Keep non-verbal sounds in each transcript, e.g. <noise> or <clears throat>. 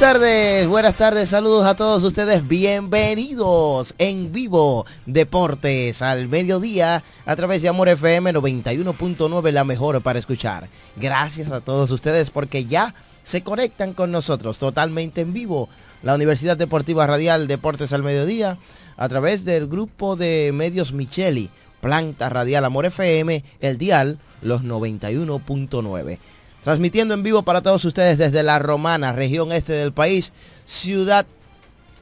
Tardes, buenas tardes, saludos a todos ustedes, bienvenidos en vivo Deportes al mediodía a través de Amor FM 91.9, la mejor para escuchar. Gracias a todos ustedes porque ya se conectan con nosotros totalmente en vivo. La Universidad Deportiva Radial Deportes al mediodía a través del grupo de medios Micheli, Planta Radial Amor FM, el dial los 91.9. Transmitiendo en vivo para todos ustedes desde La Romana, región este del país, ciudad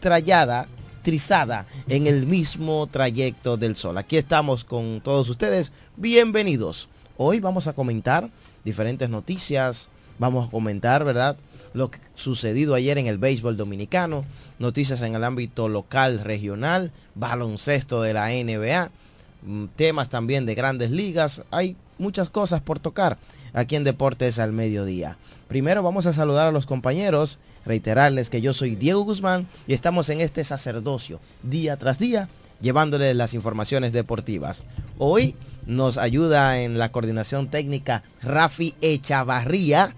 trallada, trizada en el mismo trayecto del sol. Aquí estamos con todos ustedes. Bienvenidos. Hoy vamos a comentar diferentes noticias. Vamos a comentar, ¿verdad? Lo que sucedido ayer en el béisbol dominicano, noticias en el ámbito local, regional, baloncesto de la NBA, mm, temas también de grandes ligas. Hay muchas cosas por tocar aquí en Deportes al Mediodía. Primero vamos a saludar a los compañeros, reiterarles que yo soy Diego Guzmán y estamos en este sacerdocio día tras día llevándoles las informaciones deportivas. Hoy nos ayuda en la coordinación técnica Rafi Echavarría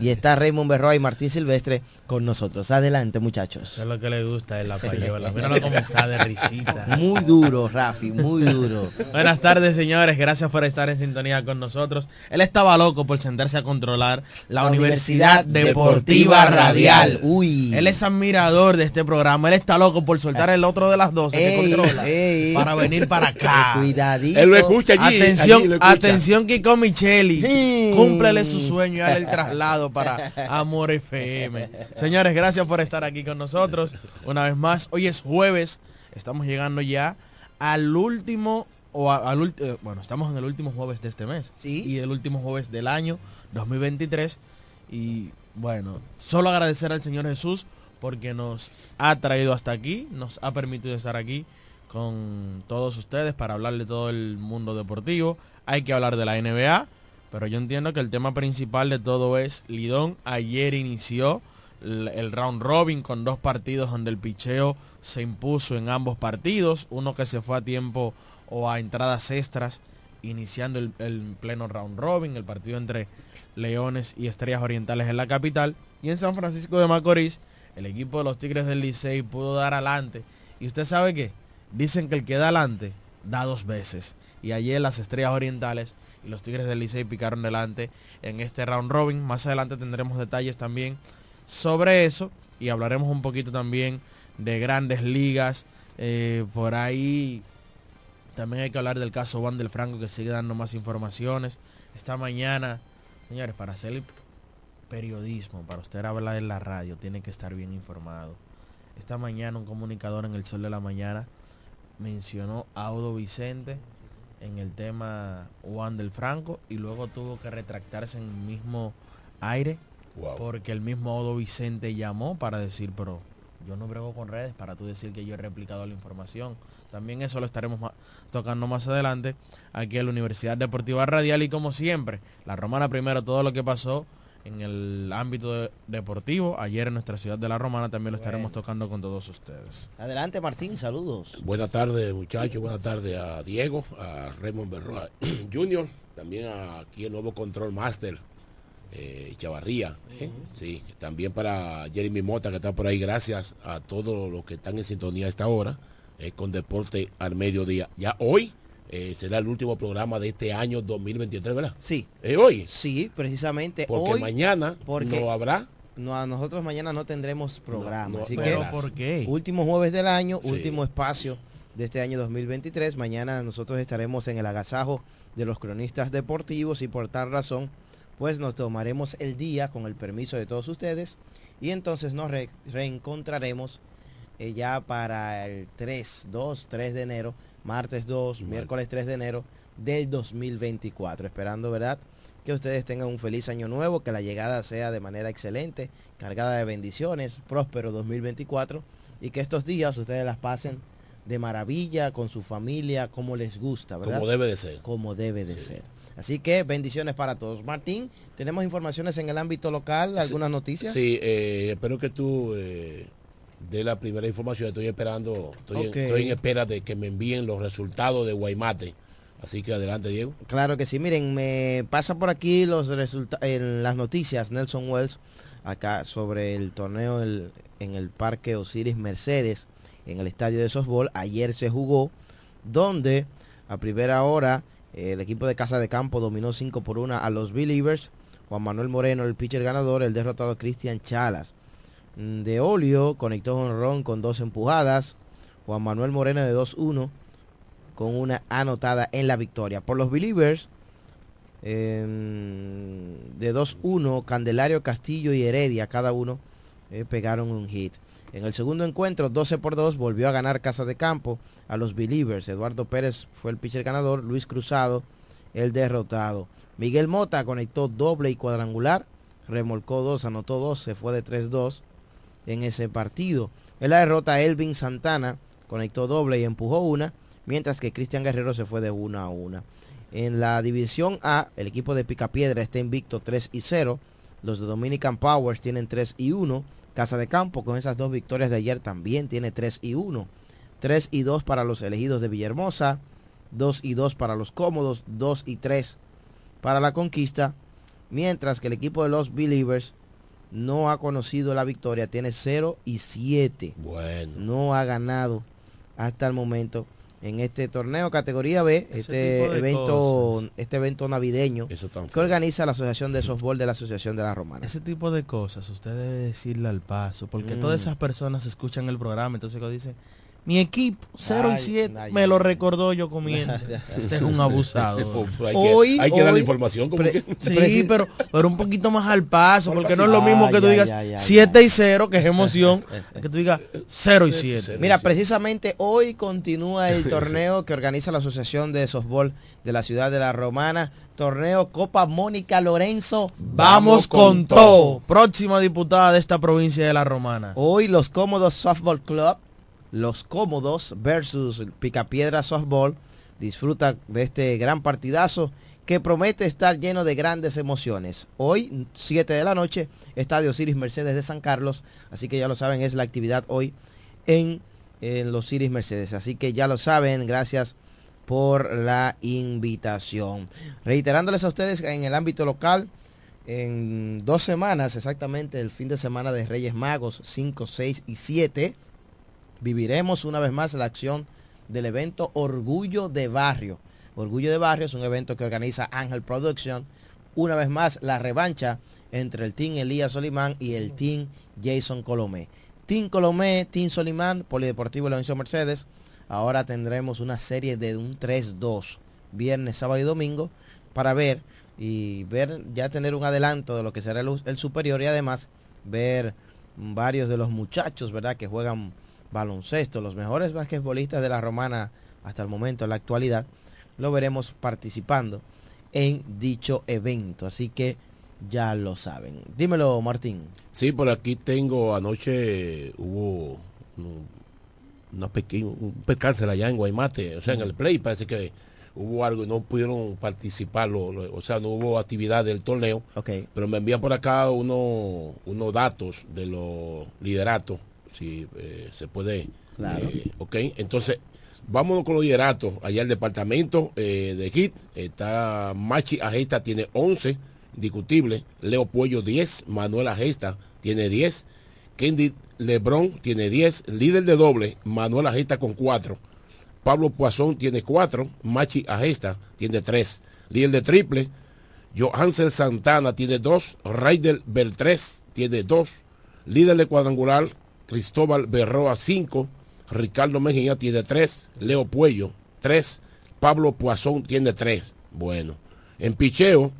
y está Raymond Berroa y Martín Silvestre con nosotros. Adelante muchachos. Eso es lo que le gusta es la <laughs> payola. Míralo cómo está de risita. Muy duro, Rafi, muy duro. Buenas tardes, señores. Gracias por estar en sintonía con nosotros. Él estaba loco por sentarse a controlar la, La Universidad, Universidad Deportiva, Deportiva Radial. Uy. Él es admirador de este programa. Él está loco por soltar el otro de las 12 que controla ey. para venir para acá. Cuidadito. Él lo escucha allí. Atención, allí lo escucha. atención Kiko Micheli. Sí. Cúmplele su sueño y el traslado para <laughs> Amor FM. Señores, gracias por estar aquí con nosotros. Una vez más, hoy es jueves. Estamos llegando ya al último o a- al ulti- eh, bueno, estamos en el último jueves de este mes. Sí. Y el último jueves del año 2023 y bueno, solo agradecer al Señor Jesús porque nos ha traído hasta aquí, nos ha permitido estar aquí con todos ustedes para hablar de todo el mundo deportivo. Hay que hablar de la NBA, pero yo entiendo que el tema principal de todo es Lidón. Ayer inició el, round robin con dos partidos donde el picheo se impuso en ambos partidos. Uno que se fue a tiempo o a entradas extras, iniciando el, pleno round robin, el partido entre Leones y Estrellas Orientales en la capital. Y en San Francisco de Macorís, el equipo de los Tigres del Licey pudo dar adelante. Y usted sabe qué, dicen que el que da adelante da dos veces. Y ayer las Estrellas Orientales y los Tigres del Licey picaron delante en este round robin. Más adelante tendremos detalles también sobre eso y hablaremos un poquito también de grandes ligas. Eh, por ahí también hay que hablar del caso Juan del Franco que sigue dando más informaciones. Esta mañana, señores, para hacer el periodismo, para usted hablar en la radio, tiene que estar bien informado. Esta mañana un comunicador en el Sol de la Mañana mencionó a Audo Vicente en el tema Juan del Franco y luego tuvo que retractarse en el mismo aire Wow. porque el mismo Odo Vicente llamó para decir, pero yo no brego con redes para tú decir que yo he replicado la información. También eso lo estaremos tocando más adelante aquí en la Universidad Deportiva Radial y como siempre, la Romana primero, todo lo que pasó en el ámbito de- deportivo. Ayer en nuestra ciudad de La Romana también lo estaremos tocando con todos ustedes. Adelante Martín, saludos. Buenas tardes, muchachos. Buenas tardes a Diego, a Raymond Berroa <clears throat> Jr., también a aquí el nuevo Control Master, eh, Chavarría. ¿eh? Sí, también para Jeremy Mota que está por ahí. Gracias a todos los que están en sintonía a esta hora eh, con Deporte al Mediodía. Ya hoy eh, será el último programa de este año 2023, ¿verdad? Sí, ¿Es hoy? sí, precisamente Porque hoy mañana porque- no habrá. no, a nosotros mañana no tendremos programa, no, así que. ¿por qué? último jueves del año, Sí. último espacio de este año 2023. Mañana nosotros estaremos en el agasajo de los cronistas deportivos y por tal razón, pues nos tomaremos el día con el permiso de todos ustedes y entonces nos re- reencontraremos eh, ya para el 3, 2, 3 de enero, martes 2, Bueno. miércoles 3 de enero del 2024. Esperando, ¿verdad? Que ustedes tengan un feliz año nuevo, que la llegada sea de manera excelente, cargada de bendiciones, próspero 2024 y que estos días ustedes las pasen de maravilla con su familia, como les gusta, ¿verdad? Como debe de ser. Como debe de Sí. ser. Así que bendiciones para todos. Martín, tenemos informaciones en el ámbito local, algunas noticias. Sí, eh, espero que tú eh, dé la primera información. Estoy esperando, estoy, en, estoy en espera de que me envíen los resultados de Guaymate. Así que adelante, Diego. Claro que sí. Miren, me pasa por aquí los en las noticias Nelson Wells acá sobre el torneo el- en el Parque Osiris Mercedes en el estadio de softball. Ayer se jugó donde a primera hora el equipo de Casa de Campo dominó 5 por 1 a los Believers. Juan Manuel Moreno, el pitcher ganador, el derrotado Cristian Chalas. Mm, De Olio conectó un ron con dos empujadas. Juan Manuel Moreno de 2-1 con una anotada en la victoria. Por los Believers, eh, de 2-1, Candelario Castillo y Heredia, cada uno eh, pegaron un hit. En el segundo encuentro, 12 por 2, volvió a ganar Casa de Campo a los Believers. Eduardo Pérez fue el pitcher ganador, Luis Cruzado el derrotado. Miguel Mota conectó doble y cuadrangular, remolcó dos, anotó dos, se fue de 3-2 en ese partido. En la derrota, Elvin Santana conectó doble y empujó una, mientras que Cristian Guerrero se fue de 1 a 1. En la división A, el equipo de Picapiedra está invicto 3 y 0. Los de Dominican Powers tienen 3 y 1. Casa de Campo con esas dos victorias de ayer también tiene 3 y 1. 3 y 2 para los elegidos de Villahermosa. 2 y 2 para los cómodos. 2 y 3 para la conquista. Mientras que el equipo de los Believers no ha conocido la victoria. Tiene 0 y 7 Bueno. no ha ganado hasta el momento en este torneo categoría B, Ese este evento, cosas. este evento navideño Eso tan que organiza la Asociación de Softball de la Asociación de la Romana. Ese tipo de cosas usted debe decirle al paso, porque Mm. todas esas personas escuchan el programa, entonces dicen, mi equipo 0 y Ay, 7, ay, me lo recordó yo comiendo. <laughs> Usted es un abusador. <laughs> Pues hay, Hoy- que, hay que dar la hoy- información como pre- que- Sí, <laughs> pero, pero un poquito más al paso, Por porque no es lo mismo que tú digas ay, ay, 7 y 0, que es emoción, que tú digas 0 y 7. Mira, precisamente hoy continúa el torneo que organiza la Asociación de Softball de la ciudad de la Romana, torneo Copa Mónica Lorenzo. Vamos con todo. Próxima diputada de esta provincia de La Romana. Hoy los cómodos Softball Club, los cómodos versus Picapiedra Softball, disfruta de este gran partidazo que promete estar lleno de grandes emociones. Hoy, 7 de la noche, Estadio Ciris Mercedes de San Carlos, así que ya lo saben, es la actividad hoy en, en los Ciris Mercedes. Así que ya lo saben, gracias por la invitación. Reiterándoles a ustedes en el ámbito local, en dos semanas, exactamente el fin de semana de Reyes Magos 5, 6 y 7, viviremos una vez más la acción del evento Orgullo de Barrio. Orgullo de Barrio es un evento que organiza Ángel Production. Una vez más la revancha entre el Team Elías Solimán y el Team Jason Colomé. Team Colomé, Team Solimán, Polideportivo Leoncio Mercedes. Ahora tendremos una serie de un 3-2, viernes, sábado y domingo, para ver y ver, ya tener un adelanto de lo que será el, el superior y además ver varios de los muchachos, ¿verdad? Que juegan baloncesto, los mejores basquetbolistas de la romana hasta el momento, en la actualidad, lo veremos participando en dicho evento. Así que ya lo saben. Dímelo, Martín. Sí, por aquí tengo, anoche hubo un, una pequeña, un percance allá en Guaymate, o sea, en el play parece que hubo algo, no pudieron participar, lo- lo- o sea, no hubo actividad del torneo, Ok. pero me envían por acá unos unos datos de los lideratos, si eh, se puede. Claro. eh, ok, entonces, vámonos con los lideratos. Allá el departamento eh, de HIT está Machi Ajeta, tiene 11 discutible. Leo Puello 10, Manuel Agesta tiene 10, Kendi Lebron tiene 10, líder de doble, Manuel Agesta con 4, Pablo Poisson tiene 4, Machi Agesta tiene 3, líder de triple, Johansel Santana tiene 2, Raider Beltrés tiene 2, líder de cuadrangular, Cristóbal Berroa 5, Ricardo Mejía tiene 3, Leo Puello 3, Pablo Poisson tiene 3. Bueno, en picheo,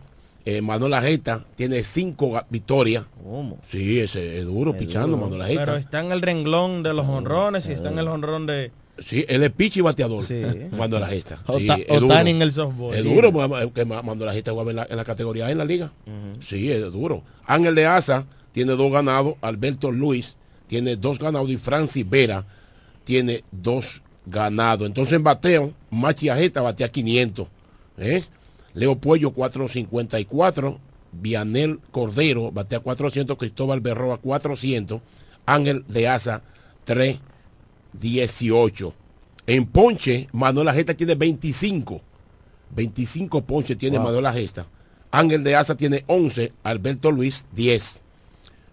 eh, Manuel Ajeta tiene 5 victorias. ¿Cómo? Sí, ese es duro Es pichando duro. Manuel Ajeta. Pero está en el renglón de los honrones y está en el honrón de Sí, él es pitch y bateador. Sí. Manuel Ajeta. Sí, Ota- es duro. En el softball. Es duro que ma- Manuel Ajeta jugaba en la, en la categoría A en la liga. Sí, es duro. Ángel de Asa tiene dos ganados. Alberto Luis tiene dos ganados. Y Francis Vera tiene dos ganados. Entonces en bateo, Machi Ajeta batea 500. ¿eh? Leo Puello 454. Vianel Cordero batea 400. Cristóbal Berroa 400. Ángel de Asa 318. En ponche, Manuel Ajeta tiene 25. 25 ponches tiene Wow. Manuel Gesta. Ángel de Asa tiene 11, Alberto Luis 10.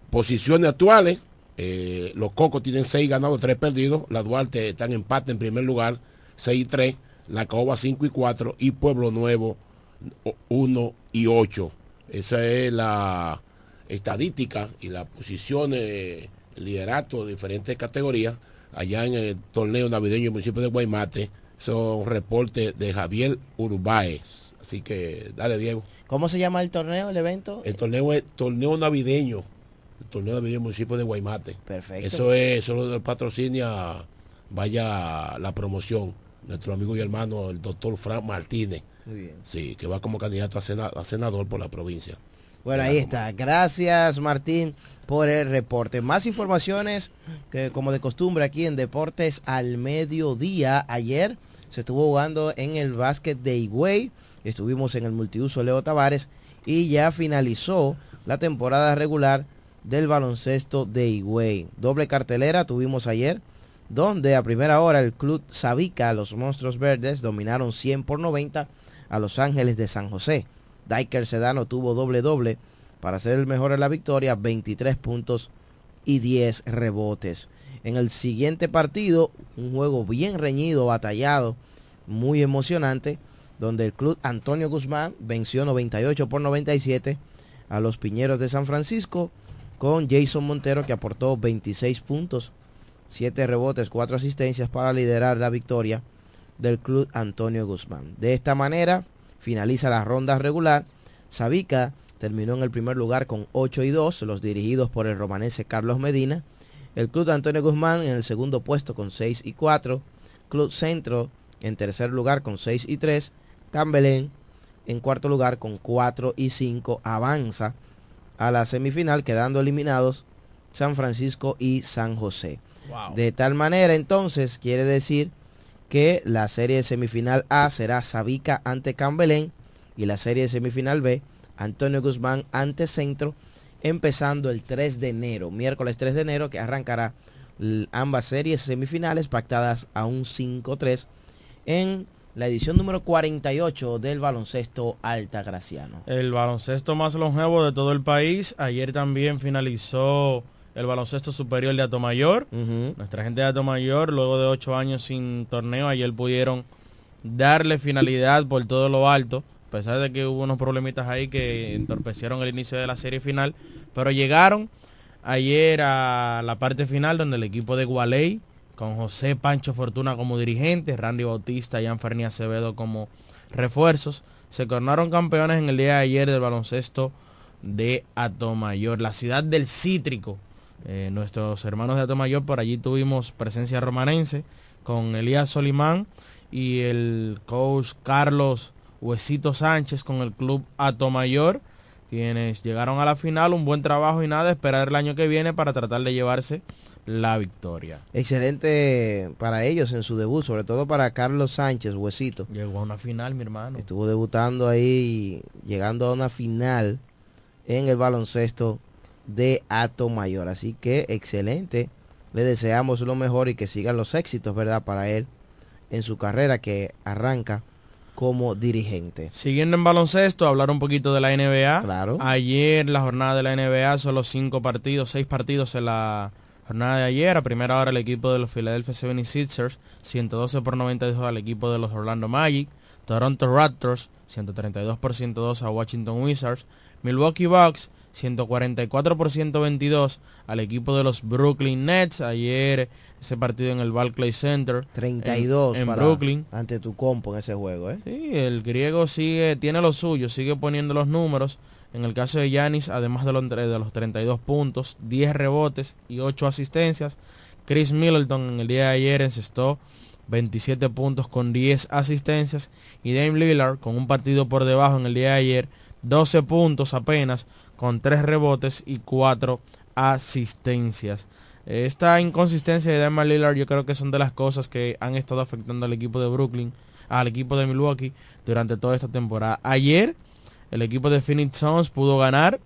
Posiciones actuales, eh, los Cocos tienen 6 ganados, 3 perdidos. La Duarte está en empate en primer lugar, 6 y 3. La Caoba 5 y 4. Y Pueblo Nuevo 1 y 8. Esa es la estadística y la posición, eh, liderato de diferentes categorías allá en el torneo navideño del municipio de Guaymate. Son reportes de Javier Urbáez. Así que dale, Diego. ¿Cómo se llama el torneo, el evento? El torneo es torneo navideño. El torneo navideño del municipio de Guaymate. Perfecto. Eso es, solo del patrocinia, vaya la promoción. Nuestro amigo y hermano, el doctor Frank Martínez. Muy bien. Sí, que va como candidato a, sena- a senador por la provincia. Bueno, ahí está. Gracias, Martín, por el reporte. Más informaciones que, como de costumbre, aquí en Deportes al Mediodía. Ayer se estuvo jugando en el básquet de Higüey. Estuvimos en el multiuso Leo Tavares y ya finalizó la temporada regular del baloncesto de Higüey. Doble cartelera tuvimos ayer, donde a primera hora el club Sabica, los Monstruos Verdes, dominaron 100 por 90 a Los Ángeles de San José. Diker Sedano tuvo doble doble para ser el mejor en la victoria, 23 puntos y 10 rebotes. En el siguiente partido, un juego bien reñido, batallado, muy emocionante, donde el club Antonio Guzmán venció 98 por 97 a los Piñeros de San Francisco con Jason Montero que aportó 26 puntos, 7 rebotes, 4 asistencias para liderar la victoria del club Antonio Guzmán. De esta manera finaliza la ronda regular. Sabica terminó en el primer lugar con 8 y 2, los dirigidos por el romanense Carlos Medina. El club Antonio Guzmán en el segundo puesto con 6 y 4. Club Centro en tercer lugar con 6 y 3. Cambelén en cuarto lugar con 4 y 5. Avanza a la semifinal quedando eliminados San Francisco y San José. Wow. De tal manera entonces quiere decir que la serie semifinal A será Sabica ante Cambelén y la serie semifinal B Antonio Guzmán ante Centro empezando el 3 de enero, miércoles 3 de enero que arrancará ambas series semifinales pactadas a un 5-3 en la edición número 48 del baloncesto altagraciano. El baloncesto más longevo de todo el país. Ayer también finalizó el baloncesto superior de Atomayor. Ujú. Nuestra gente de Atomayor, luego de ocho años sin torneo, ayer pudieron darle finalidad por todo lo alto, a pesar de que hubo unos problemitas ahí que entorpecieron el inicio de la serie final, pero llegaron ayer a la parte final donde el equipo de Gualey, con José Pancho Fortuna como dirigente, Randy Bautista y Anferni Acevedo como refuerzos, se coronaron campeones en el día de ayer del baloncesto de Atomayor, la ciudad del cítrico. Eh, nuestros hermanos de Atomayor, por allí tuvimos presencia romanense con Elías Solimán y el coach Carlos Huesito Sánchez con el club Atomayor, quienes llegaron a la final, un buen trabajo y nada, esperar el año que viene para tratar de llevarse la victoria. Excelente para ellos en su debut, sobre todo para Carlos Sánchez, Huesito. Llegó a una final, mi hermano. Estuvo debutando ahí, llegando a una final en el baloncesto de Ato Mayor. Así que excelente. Le deseamos lo mejor y que sigan los éxitos, ¿verdad? Para él en su carrera que arranca como dirigente. Siguiendo en baloncesto, hablar un poquito de la NBA. Claro. Ayer la jornada de la NBA, solo cinco partidos, seis partidos en la jornada de ayer. A primera hora el equipo de los Philadelphia 76ers, 112 por 92 al equipo de los Orlando Magic. Toronto Raptors, 132 por 102 a Washington Wizards. Milwaukee Bucks, 144 por 122 al equipo de los Brooklyn Nets. Ayer ese partido en el Barclays Center. 32 en, en para- Brooklyn. ante tu compo en ese juego, ¿eh? Sí, el griego sigue, tiene lo suyo, sigue poniendo los números. En el caso de Yanis, además de los, de los 32 puntos, 10 rebotes y 8 asistencias. Chris Middleton en el día de ayer encestó 27 puntos con 10 asistencias. Y Dame Lillard con un partido por debajo en el día de ayer, 12 puntos apenas con 3 rebotes y 4 asistencias. Esta inconsistencia de Dame Lillard yo creo que son de las cosas que han estado afectando al equipo de Brooklyn, al equipo de Milwaukee durante toda esta temporada. Ayer el equipo de Phoenix Suns pudo ganar.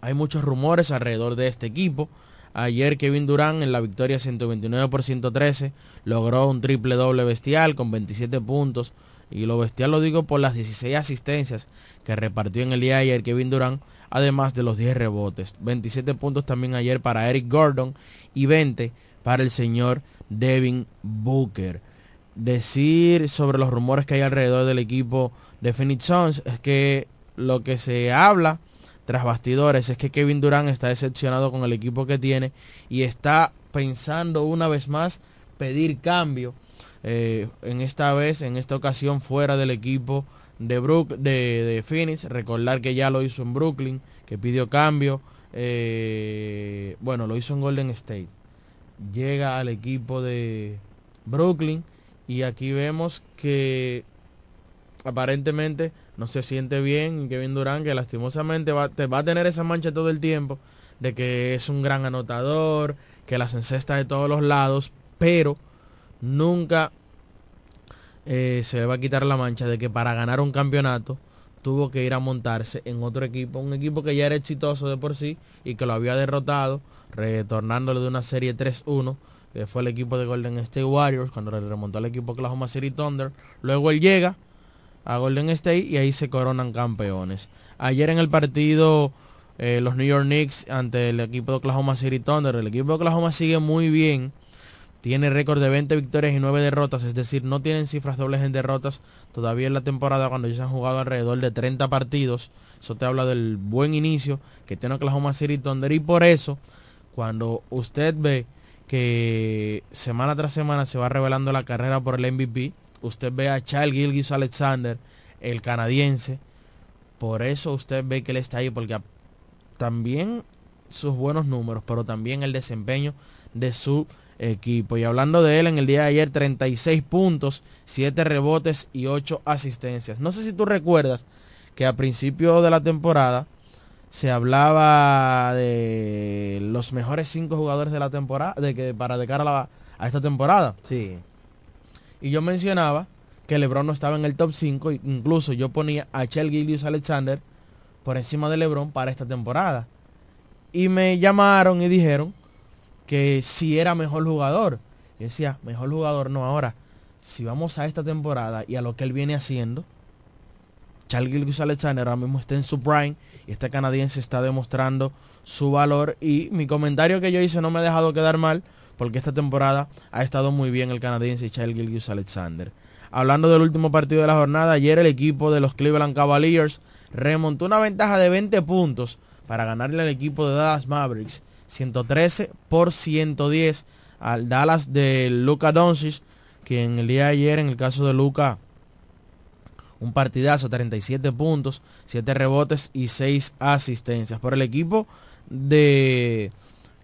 Hay muchos rumores alrededor de este equipo. Ayer Kevin Durant en la victoria 129 por 113 logró un triple doble bestial con 27 puntos. Y lo bestial lo digo por las 16 asistencias que repartió en el día de ayer Kevin Durant, además de los 10 rebotes. 27 puntos también ayer para Eric Gordon y 20 para el señor Devin Booker. Decir sobre los rumores que hay alrededor del equipo de Phoenix Suns es que lo que se habla tras bastidores es que Kevin Durant está decepcionado con el equipo que tiene y está pensando una vez más pedir cambio eh, en esta vez, en esta ocasión fuera del equipo de, Brook, de, Phoenix. Recordar que ya lo hizo en Brooklyn, que pidió cambio. eh, bueno, lo hizo en Golden State. Llega al equipo de Brooklyn y aquí vemos que aparentemente no se siente bien Kevin Durant, que lastimosamente va, te va a tener esa mancha todo el tiempo de que es un gran anotador, que las encesta de todos los lados, pero nunca eh, se le va a quitar la mancha de que para ganar un campeonato tuvo que ir a montarse en otro equipo, un equipo que ya era exitoso de por sí y que lo había derrotado, retornándole de una serie 3-1, fue el equipo de Golden State Warriors, cuando remontó al equipo Oklahoma City Thunder. Luego él llega a Golden State y ahí se coronan campeones. Ayer en el partido eh, los New York Knicks ante el equipo de Oklahoma City Thunder, el equipo de Oklahoma sigue muy bien, tiene récord de 20 victorias y 9 derrotas, es decir, no tienen cifras dobles en derrotas todavía en la temporada cuando ya se han jugado alrededor de 30 partidos. Eso te habla del buen inicio que tiene Oklahoma City Thunder y por eso cuando usted ve que semana tras semana se va revelando la carrera por el MVP, usted ve a Charles Gilgis Alexander, el canadiense, por eso usted ve que él está ahí, porque también sus buenos números, pero también el desempeño de su equipo. Y hablando de él, en el día de ayer 36 puntos, 7 rebotes y 8 asistencias. No sé si tú recuerdas que a principio de la temporada se hablaba de los mejores 5 jugadores de la temporada, de que para de cara a, la, a esta temporada. Sí. Y yo mencionaba que LeBron no estaba en el top 5, incluso yo ponía a Chel Gillius Alexander por encima de LeBron para esta temporada. Y me llamaron y dijeron que si era mejor jugador. Yo decía, mejor jugador no ahora. Si vamos a esta temporada y a lo que él viene haciendo, Charles Gilgis Alexander ahora mismo está en su prime y este canadiense está demostrando su valor y mi comentario que yo hice no me ha dejado quedar mal porque esta temporada ha estado muy bien el canadiense Charles Gilgis Alexander. Hablando del último partido de la jornada, ayer el equipo de los Cleveland Cavaliers remontó una ventaja de 20 puntos para ganarle al equipo de Dallas Mavericks 113 por 110 al Dallas de Luka Doncic, que en el día de ayer, en el caso de Luka, un partidazo, 37 puntos, 7 rebotes y 6 asistencias. Por el equipo de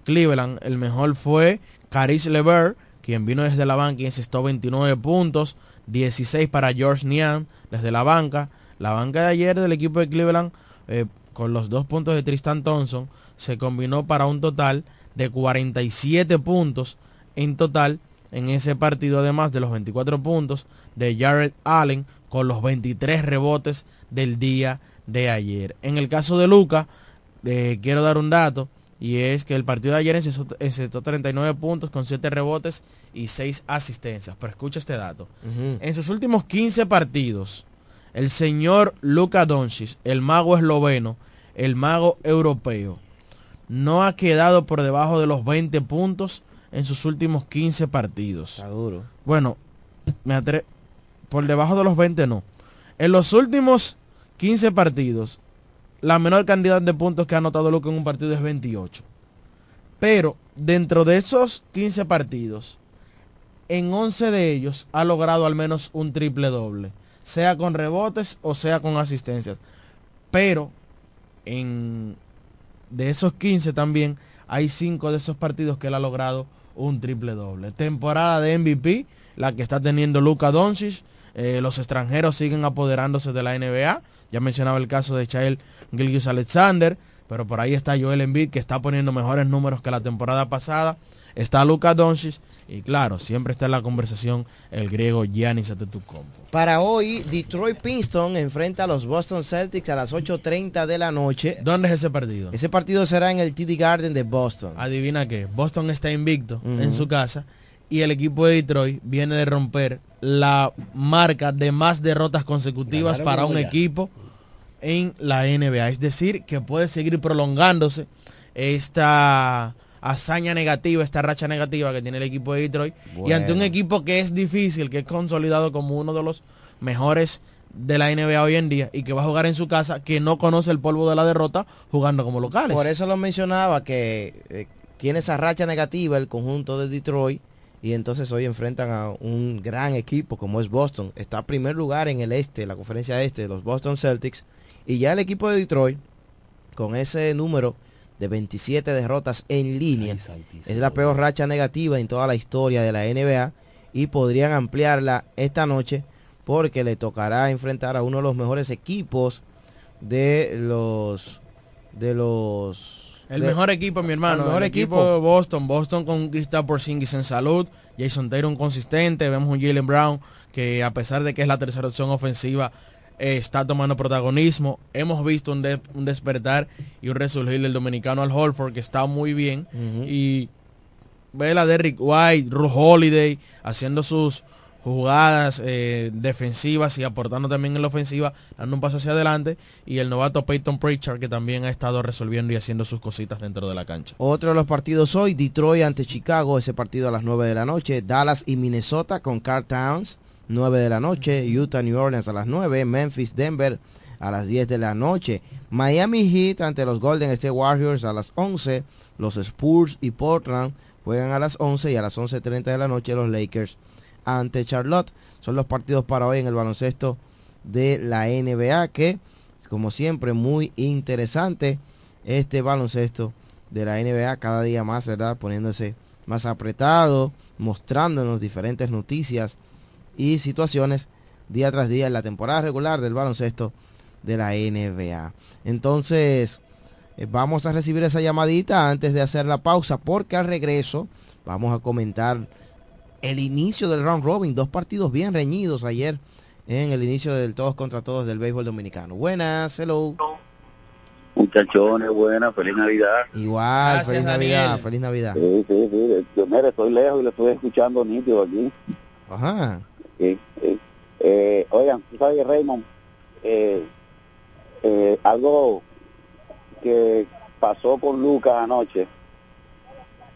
Cleveland, el mejor fue Caris LeVert, quien vino desde la banca y encestó 29 puntos, 16 para George Nian desde la banca. La banca de ayer del equipo de Cleveland, eh, con los dos puntos de Tristan Thompson, se combinó para un total de 47 puntos en total en ese partido, además de los 24 puntos de Jared Allen con los 23 rebotes del día de ayer. En el caso de Luca, eh, quiero dar un dato, Y es que el partido de ayer encestó 39 puntos con 7 rebotes y 6 asistencias. Pero escucha este dato. En sus últimos 15 partidos, el señor Luka Doncic, el mago esloveno, el mago europeo, no ha quedado por debajo de los 20 puntos en sus últimos 15 partidos. Está duro. Bueno, me atre por debajo de los 20 no. En los últimos 15 partidos, la menor cantidad de puntos que ha anotado Luca en un partido es 28. Pero dentro de esos 15 partidos, en 11 de ellos ha logrado al menos un triple doble, sea con rebotes o sea con asistencias. Pero en de esos 15 también hay 5 de esos partidos que él ha logrado un triple doble. Temporada de MVP, la que está teniendo Luca Doncic. Eh, los extranjeros siguen apoderándose de la NBA. Ya mencionaba el caso de Chael Gilgis Alexander, pero por ahí está Joel Embiid que está poniendo mejores números que la temporada pasada. Está Luka Doncic y claro, siempre está en la conversación el griego Giannis Antetokounmpo. Para hoy, Detroit Pistons enfrenta a los Boston Celtics a las 8.30 de la noche. ¿Dónde es ese partido? Ese partido será en el TD Garden de Boston. Adivina qué, Boston está invicto en su casa y el equipo de Detroit viene de romper la marca de más derrotas consecutivas para un equipo en la NBA. Es decir, que puede seguir prolongándose esta hazaña negativa, esta racha negativa que tiene el equipo de Detroit. Y ante un equipo que es difícil, que es consolidado como uno de los mejores de la NBA hoy en día y que va a jugar en su casa, que no conoce el polvo de la derrota jugando como locales. Por eso lo mencionaba que eh, tiene esa racha negativa el conjunto de Detroit y entonces hoy enfrentan a un gran equipo como es Boston. Está en primer lugar en el este, la conferencia este, los Boston Celtics. Y ya el equipo de Detroit, con ese número de 27 derrotas en línea, es la peor racha negativa en toda la historia de la NBA y podrían ampliarla esta noche porque le tocará enfrentar a uno de los mejores equipos de los de los el mejor equipo, mi hermano. El mejor equipo. de Boston. Boston con Kristaps Porzingis en salud. Jason Taylor consistente. Vemos un Jalen Brown que a pesar de que es la tercera opción ofensiva, eh, está tomando protagonismo. Hemos visto un, despertar y un resurgir del dominicano al Holford que está muy bien. Y ve la Derrick White, Ru Holiday haciendo sus jugadas eh, defensivas y aportando también en la ofensiva, dando un paso hacia adelante, y el novato Peyton Pritchard que también ha estado resolviendo y haciendo sus cositas dentro de la cancha. Otro de los partidos hoy, Detroit ante Chicago, ese partido a las 9 de la noche, Dallas y Minnesota con Carl Towns, 9 de la noche, Utah, New Orleans a las 9, Memphis, Denver a las 10 de la noche, Miami Heat ante los Golden State Warriors a las 11, los Spurs y Portland juegan a las 11 y a las 11.30 de la noche los Lakers ante Charlotte. Son los partidos para hoy en el baloncesto de la NBA que, como siempre, muy interesante este baloncesto de la NBA cada día más, ¿verdad? Poniéndose más apretado, mostrándonos diferentes noticias y situaciones día tras día en la temporada regular del baloncesto de la NBA. Entonces, eh, vamos a recibir esa llamadita antes de hacer la pausa porque al regreso vamos a comentar el inicio del round robin, dos partidos bien reñidos ayer en el inicio del todos contra todos del béisbol dominicano. Buenas, hello. Muchachones, buenas, feliz Navidad. Igual, feliz Navidad, feliz Navidad. Sí, sí, sí. Yo, mire, estoy lejos y lo estoy escuchando nítido aquí. Ajá. Sí, sí. Eh, oigan, tú sabes, Raymond, eh, eh, algo que pasó con Lucas anoche.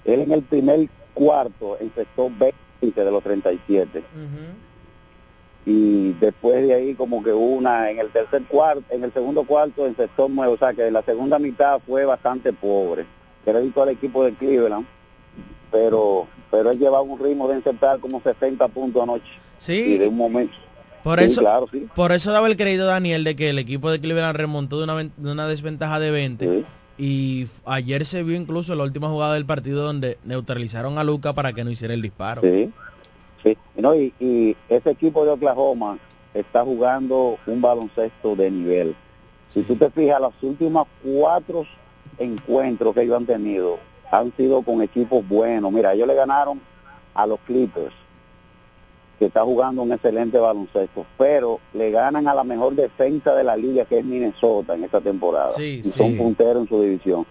Él en el primer cuarto encestó 20 de los 37. Y después de ahí como que una en el tercer cuarto, en el segundo cuarto en sector nuevo, o sea que la segunda mitad fue bastante pobre. Crédito al equipo de Cleveland, pero pero él llevaba un ritmo de insertar como 60 puntos anoche. Sí. Y de un momento. Por eso, por eso daba el crédito Daniel de que el equipo de Cleveland remontó de una, de una desventaja de 20 y ayer se vio incluso la última jugada del partido donde neutralizaron a Luca para que no hiciera el disparo. Sí, sí. No, y, ese equipo de Oklahoma está jugando un baloncesto de nivel. Si tú te fijas, los últimos cuatro encuentros que ellos han tenido han sido con equipos buenos. Mira, ellos le ganaron a los Clippers, que está jugando un excelente baloncesto, pero le ganan a la mejor defensa de la liga, que es Minnesota en esta temporada. y son punteros en su división.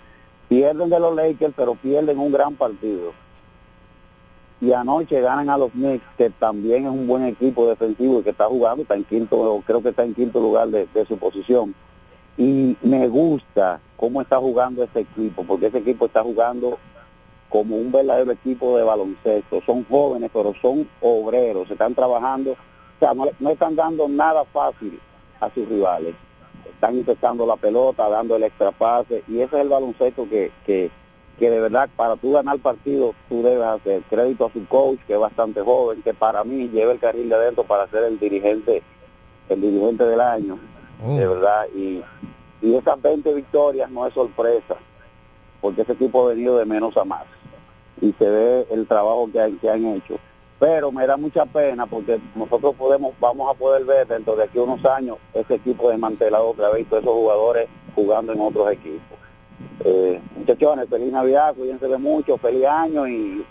Pierden de los Lakers, pero pierden un gran partido. Y anoche ganan a los Knicks, que también es un buen equipo defensivo y que está jugando, está en quinto, creo que está en quinto lugar de, de su posición. Y me gusta cómo está jugando este equipo, porque ese equipo está jugando como un verdadero equipo de baloncesto. Son jóvenes, pero son obreros, están trabajando, o sea, no, no están dando nada fácil a sus rivales. Están intentando la pelota, dando el extra pase, y ese es el baloncesto que, que, que de verdad para tú ganar partido tú debes hacer crédito a su coach, que es bastante joven, que para mí lleva el carril de adentro para ser el dirigente, el dirigente del año, Oh. de verdad, y, y esas 20 victorias no es sorpresa, porque ese equipo ha venido de menos a más y se ve el trabajo que, han- que han hecho. Pero me da mucha pena porque nosotros podemos, vamos a poder ver dentro de aquí unos años ese equipo desmantelado otra vez y todos esos jugadores jugando en otros equipos. Eh, muchachones, feliz Navidad, cuídense de mucho, feliz año y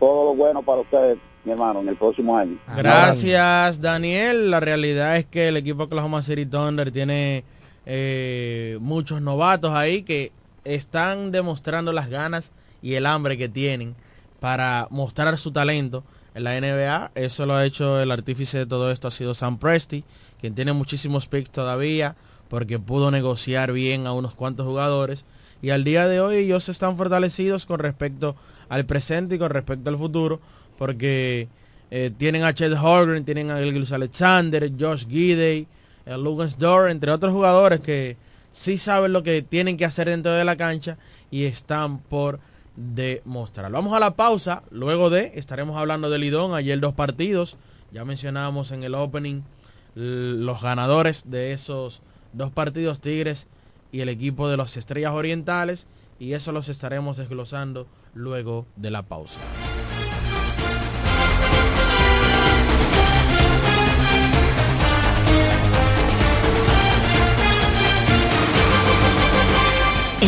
todo lo bueno para ustedes, mi hermano, en el próximo año. Gracias, Daniel. La realidad es que el equipo Oklahoma City Thunder tiene eh, muchos novatos ahí que están demostrando las ganas y el hambre que tienen para mostrar su talento en la NBA. Eso lo ha hecho el artífice de todo esto, ha sido Sam Presti, quien tiene muchísimos picks todavía porque pudo negociar bien a unos cuantos jugadores. Y al día de hoy ellos están fortalecidos con respecto al presente y con respecto al futuro porque eh, tienen a Chet Holgren, tienen a Gilgeous Alexander, Josh Gidey, el Lucas Dor, entre otros jugadores que sí saben lo que tienen que hacer dentro de la cancha y están por demostrar. Vamos a la pausa, luego de estaremos hablando de Lidón, ayer dos partidos, ya mencionábamos en el opening los ganadores de esos dos partidos, Tigres y el equipo de las Estrellas Orientales, y eso los estaremos desglosando luego de la pausa.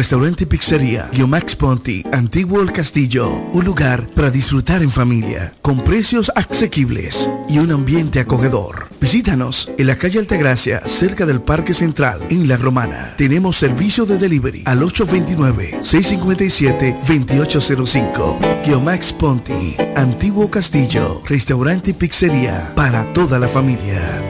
Restaurante y pizzería Guiomax Ponti, Antiguo Castillo, un lugar para disfrutar en familia, con precios asequibles y un ambiente acogedor. Visítanos en la calle Altagracia, cerca del Parque Central, en La Romana. Tenemos servicio de delivery al 829-657-2805. Guiomax Ponti, Antiguo Castillo, restaurante y pizzería para toda la familia.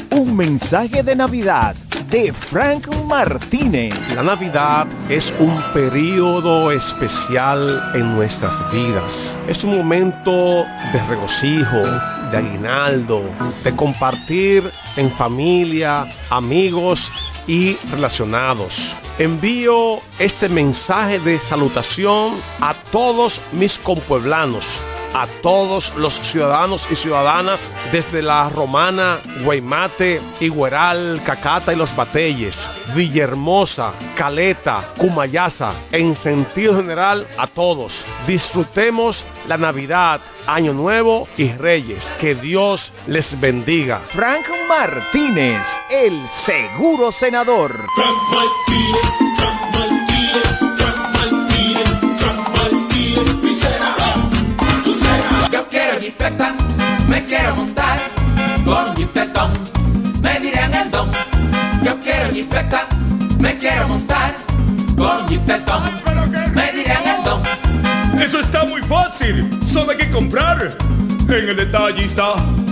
un mensaje de Navidad de Frank Martínez. La Navidad es un periodo especial en nuestras vidas. Es un momento de regocijo, de aguinaldo, de compartir en familia, amigos y relacionados. Envío este mensaje de salutación a todos mis compueblanos a todos los ciudadanos y ciudadanas desde la Romana, Guaymate, Igueral, Cacata y Los Batelles, Villahermosa, Caleta, Cumayasa, en sentido general a todos. Disfrutemos la Navidad, Año Nuevo y Reyes. Que Dios les bendiga. Frank Martínez, el seguro senador. Me quiero montar con jipetón, me dirán el don. Yo quiero jipeta, me quiero montar con jipetón, me dirán el don. Eso está muy fácil, solo hay que comprar. En el detallista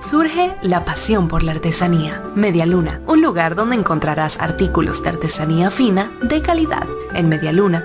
Surge la pasión por la artesanía. Media Luna, un lugar donde encontrarás artículos de artesanía fina de calidad. En Media Luna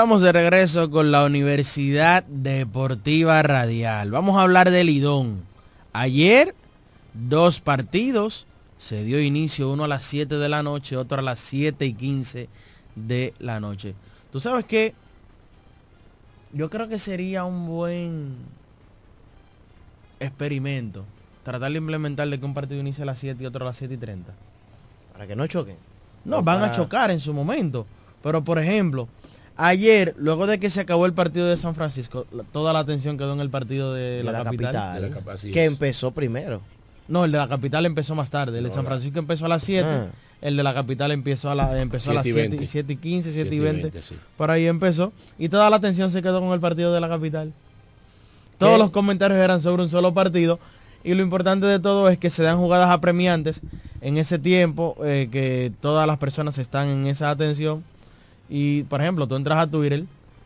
Estamos de regreso con la Universidad Deportiva Radial. Vamos a hablar del Lidón. Ayer, dos partidos. Se dio inicio uno a las 7 de la noche, otro a las 7 y 15 de la noche. ¿Tú sabes qué? Yo creo que sería un buen experimento. Tratar de implementar de que un partido inicie a las 7 y otro a las 7 y 30. Para que no choquen. No, van a chocar en su momento. Pero por ejemplo, ayer, luego de que se acabó el partido de San Francisco, la- toda la atención quedó en el partido de, de la, la capital. capital, De la capa- así que es. empezó primero. No, el de la capital empezó más tarde. El de No, San la- Francisco empezó a las 7. Ah. El de la capital empezó a, la, empezó a las 7 y 7, 20. 7 y 15, 7 y 7 y 20. 20, sí. Por ahí empezó. Y toda la atención se quedó con el partido de la capital. Todos ¿Qué? los comentarios eran sobre un solo partido. Y lo importante de todo es que se dan jugadas apremiantes en ese tiempo, eh, que todas las personas están en esa atención. Y, por ejemplo, tú entras a Twitter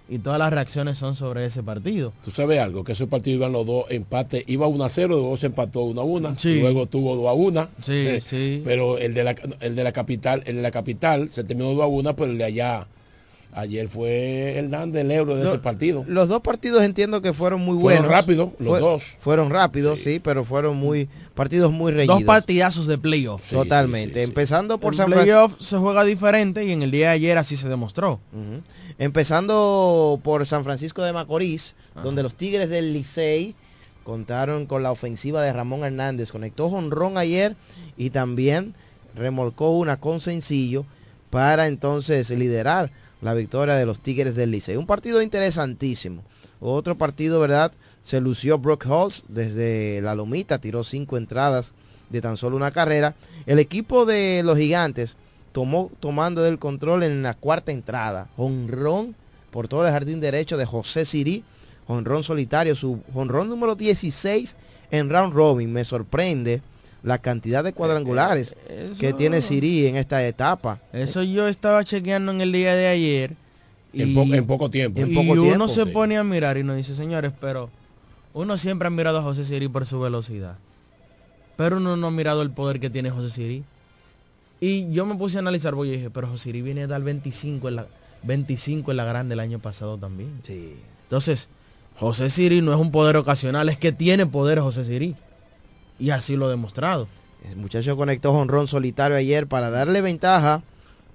y todas las reacciones son sobre ese partido. Tú sabes algo, que esos partidos iban los dos empate, iba 1 a 0, luego se empató 1 a 1, Sí. luego tuvo 2 a 1. Sí, sí. Pero el de la el de la capital, el de la capital se terminó 2 a 1, pero el de allá ayer fue Hernández el euro de ese partido. Los dos partidos entiendo que fueron muy Fueron buenos. rápidos, los dos. Fueron rápidos, sí. pero fueron muy partidos muy reñidos. Dos partidazos de playoff. Totalmente. Empezando por San Francisco. playoff se juega diferente y en el día de ayer así se demostró. Empezando por San Francisco de Macorís, donde los Tigres del Licey contaron con la ofensiva de Ramón Hernández. Conectó jonrón ayer y también remolcó una con sencillo para entonces liderar la victoria de los Tigres del Licey. Un partido interesantísimo. Otro partido, ¿verdad? Se lució Brock Holtz desde la lomita, tiró cinco entradas de tan solo una carrera. El equipo de los gigantes tomó tomando del control en la cuarta entrada. Honrón por todo el jardín derecho de José Sirí. Honrón solitario, su honrón número 16 en round robin. Me sorprende la cantidad de cuadrangulares que eso- tiene Sirí en esta etapa. Eso yo estaba chequeando en el día de ayer. En po- en poco tiempo. En y poco uno tiempo, se sí. pone a mirar y uno dice, señores, pero uno siempre ha mirado a José Siri por su velocidad. Pero uno no ha mirado el poder que tiene José Siri. Y yo me puse a analizar, voy y dije, pero José Siri viene a dar 25 en la 25 en la grande el año pasado también. Sí. Entonces, José Siri no es un poder ocasional, es que tiene poder José Siri. Y así lo ha demostrado. El muchacho conectó honrón solitario ayer para darle ventaja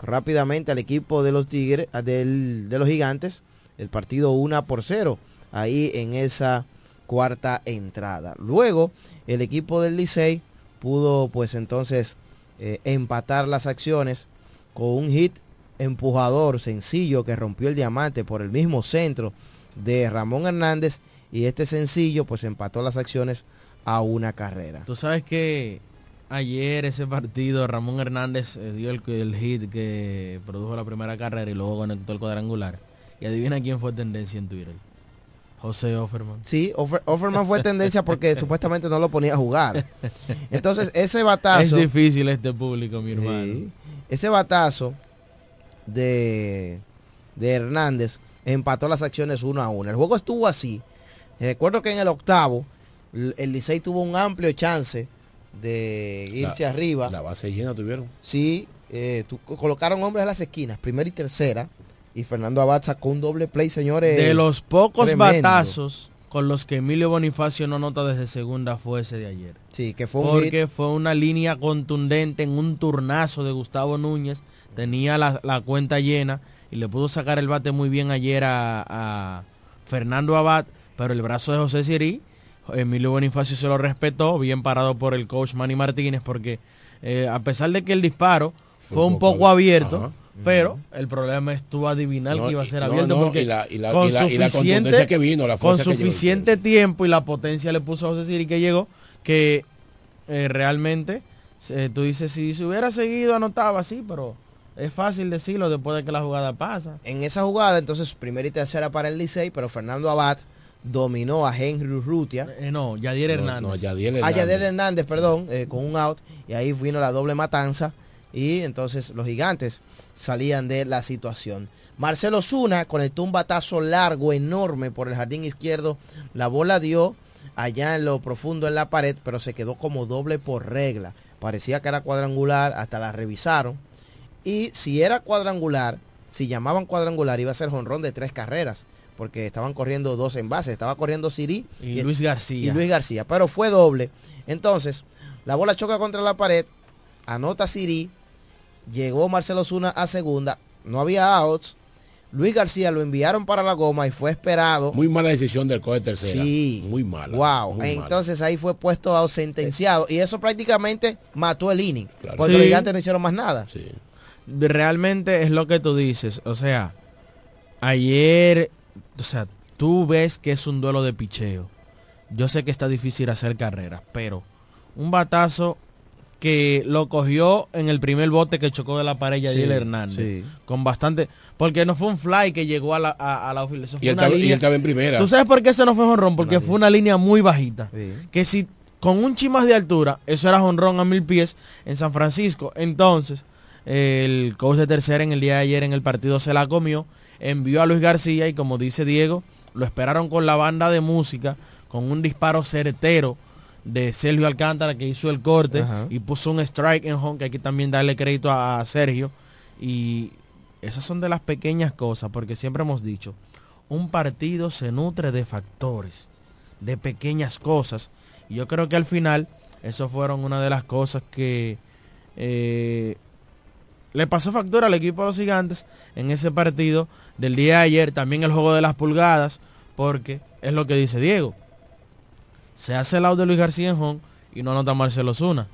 rápidamente al equipo de los Tigres, a- del- de los Gigantes, el partido 1 por 0, ahí en esa cuarta entrada. Luego, el equipo del Licey pudo pues entonces eh, empatar las acciones con un hit empujador sencillo que rompió el diamante por el mismo centro de Ramón Hernández y este sencillo pues empató las acciones a una carrera. Tú sabes que ayer ese partido Ramón Hernández eh, dio el, el hit que produjo la primera carrera y luego conectó el cuadrangular. Y adivina quién fue tendencia en Twitter. José Offerman. Sí, Offer- Offerman fue tendencia porque <laughs> supuestamente no lo ponía a jugar. Entonces, ese batazo. Es difícil este público, mi hermano. Sí. Ese batazo de, de Hernández empató las acciones uno a uno. El juego estuvo así. Recuerdo que en el octavo el Licey tuvo un amplio chance de irse La- arriba. La base llena tuvieron. Sí, eh, tu- colocaron hombres a las esquinas, primera y tercera. Y Fernando Abad sacó un doble play, señores. De los pocos tremendo. batazos con los que Emilio Bonifacio no nota desde segunda fue ese de ayer. Sí, que fue un Porque hit. fue una línea contundente en un turnazo de Gustavo Núñez. Tenía la, la cuenta llena y le pudo sacar el bate muy bien ayer a, a Fernando Abad. Pero el brazo de José Sirí, Emilio Bonifacio se lo respetó, bien parado por el coach Manny Martínez, porque eh, a pesar de que el disparo fue un poco abierto, Ajá. pero el problema estuvo adivinar No, que iba a ser abierto no, porque y la- y la- con y la- suficiente que vino, la con suficiente tiempo y la potencia le puso a José Siri que llegó que eh, realmente eh, tú dices si se hubiera seguido anotaba sí pero es fácil decirlo después de que la jugada pasa. En esa jugada, entonces, primera y tercera para el Licey, pero Fernando Abad dominó a Henry Urrutia. Eh, no, Yadier Hernández no, Yadier A Hernández. Yadier Hernández, perdón, eh, con un out. Y ahí vino la doble matanza. Y entonces los gigantes salían de la situación. Marcelo Zuna conectó un batazo largo, enorme por el jardín izquierdo. La bola dio allá en lo profundo en la pared, pero se quedó como doble por regla. Parecía que era cuadrangular, hasta la revisaron. Y si era cuadrangular, si llamaban cuadrangular, iba a ser jonrón de tres carreras. Porque estaban corriendo dos envases. Estaba corriendo Siri y Luis García y Luis García, pero fue doble. Entonces, la bola choca contra la pared, anota Siri, llegó Marcelo Zuna a segunda, no había outs. Luis García lo enviaron para la goma y fue esperado. Muy mala decisión del coge tercera. Sí. Muy mala. Wow. muy mala. Entonces ahí fue puesto a sentenciado. Y eso prácticamente mató el inning. Claro. Porque Sí. los gigantes no hicieron más nada. realmente es lo que tú dices o sea ayer o sea tú ves que es un duelo de picheo. Yo sé que está difícil hacer carreras pero un batazo que lo cogió en el primer bote que chocó de la pared Yadiel Sí, Hernández sí. con bastante porque no fue un fly que llegó a la a, a la eso Y fue él una estaba- y él línea. estaba en primera. tú sabes por qué eso no fue jonrón porque fue una línea muy bajita. Que si con un chimas de altura eso era jonrón a mil pies en San Francisco. Entonces el coach de tercera en el día de ayer en el partido se la comió envió a Luis García y como dice Diego lo esperaron con la banda de música con un disparo certero de Sergio Alcántara que hizo el corte Ajá. y puso un strike en home que hay que también darle crédito a, a Sergio. Y esas son de las pequeñas cosas porque siempre hemos dicho un partido se nutre de factores de pequeñas cosas. Y yo creo que al final eso fueron una de las cosas que eh, le pasó factura al equipo de los gigantes en ese partido del día de ayer también el juego de las pulgadas porque es lo que dice Diego se hace el out de Luis García en home y no anota Marcelo Zuna.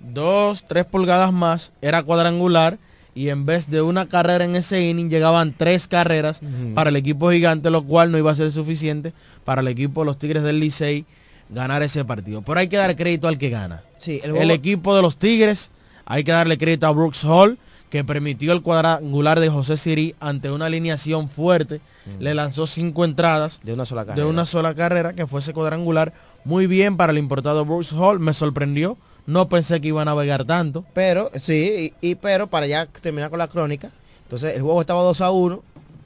Dos, tres pulgadas más, era cuadrangular y en vez de una carrera en ese inning llegaban tres carreras para el equipo gigante, lo cual no iba a ser suficiente para el equipo de los Tigres del Licey ganar ese partido. Pero hay que dar crédito al que gana. Sí, el equipo de los Tigres, hay que darle crédito a Brooks Hall, que permitió el cuadrangular de José Siri ante una alineación fuerte. Le lanzó cinco entradas De una sola de carrera. una sola carrera, que fue ese cuadrangular. Muy bien para el importado Brooks Hall, me sorprendió. No pensé que iban a navegar tanto. Pero, sí, y, y pero para ya terminar con la crónica, entonces el juego estaba 2 a 1,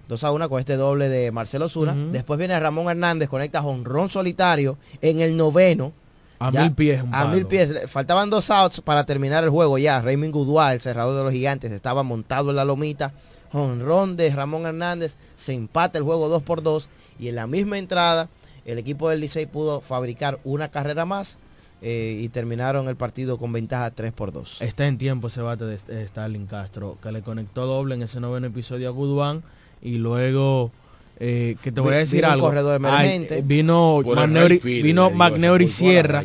2 a 1 con este doble de Marcelo Zuna. Después viene Ramón Hernández, conecta jonrón solitario en el noveno. A Ya, mil pies. un A mil pies. Faltaban dos outs para terminar el juego ya. Raymond Goudois, el cerrador de los gigantes, estaba montado en la lomita. Jonrón de Ramón Hernández. Se empata el juego 2 por 2. Y en la misma entrada, el equipo del Licey pudo fabricar una carrera más. eh, y terminaron el partido con ventaja 3 por 2. Está en tiempo ese bate de, Stalin Castro, que le conectó doble en ese noveno episodio a Goodwan. Y luego, eh, que te voy a decir vino algo. corredor Ay, emergente. vino vino la Sierra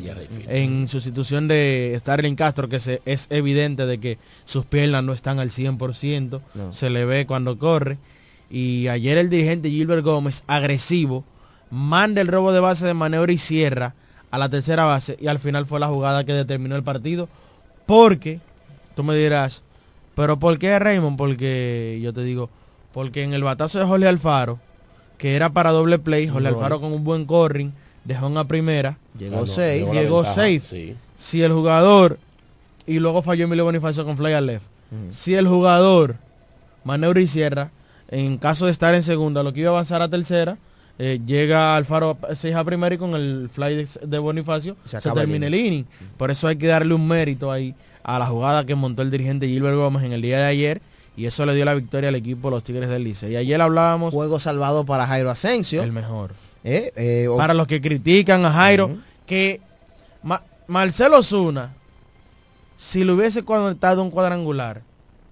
en sustitución de Starling Castro, que se, es evidente de que sus piernas no están al 100%. No. Se le ve cuando corre. Y ayer el dirigente Gilbert Gómez, agresivo, manda el robo de base de Maneury Sierra a la tercera base y al final fue la jugada que determinó el partido. Porque, tú me dirás, pero ¿por qué Raymond? Porque yo te digo, porque en el batazo de Jorge Alfaro, que era para doble play, Jorge. Alfaro con un buen corring, dejó una primera, Llegó Ah, no, 6. llegó la llegó ventaja, safe. sí. Si el jugador, y luego falló Emilio Bonifacio con fly al left, si el jugador, Maneury Sierra, En caso de estar en segunda, lo que iba a avanzar a tercera, eh, llega Alfaro 6 a primera y con el fly de, de Bonifacio Se se, termina el inning. Por eso hay que darle un mérito ahí a la jugada que montó el dirigente Gilbert Gómez en el día de ayer y eso le dio la victoria al equipo de los Tigres del Licey. Y ayer hablábamos Juego salvado para Jairo Asensio. el mejor. Eh, eh, o- Para los que critican a Jairo, que Ma- Marcelo Zuna, si le hubiese conectado un cuadrangular,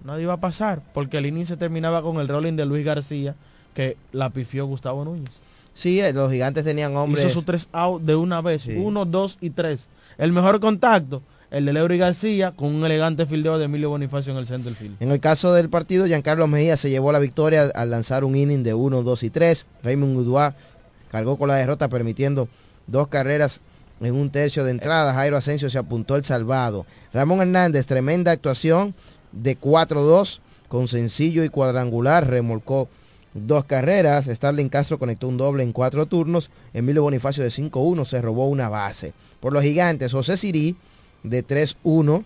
nadie iba a pasar, porque el se terminaba con el rolling de Luis García, que la pifió Gustavo Núñez. sí, eh, los gigantes tenían hombres. Hizo sus tres out de una vez, uno, dos y tres. El mejor contacto, el de Leury García, con un elegante fildeo de Emilio Bonifacio en el center field. En el caso del partido, Giancarlo Mejía se llevó la victoria al lanzar un inning de 1, 2 y 3. Raymond Uduá cargó con la derrota permitiendo dos carreras en un tercio de entrada. Jairo Asensio se apuntó el salvado. Ramón Hernández, tremenda actuación de 4-2 con sencillo y cuadrangular. Remolcó dos carreras. Starling Castro conectó un doble en cuatro turnos. Emilio Bonifacio de 5-1 se robó una base. Por los gigantes, José Sirí de 3-1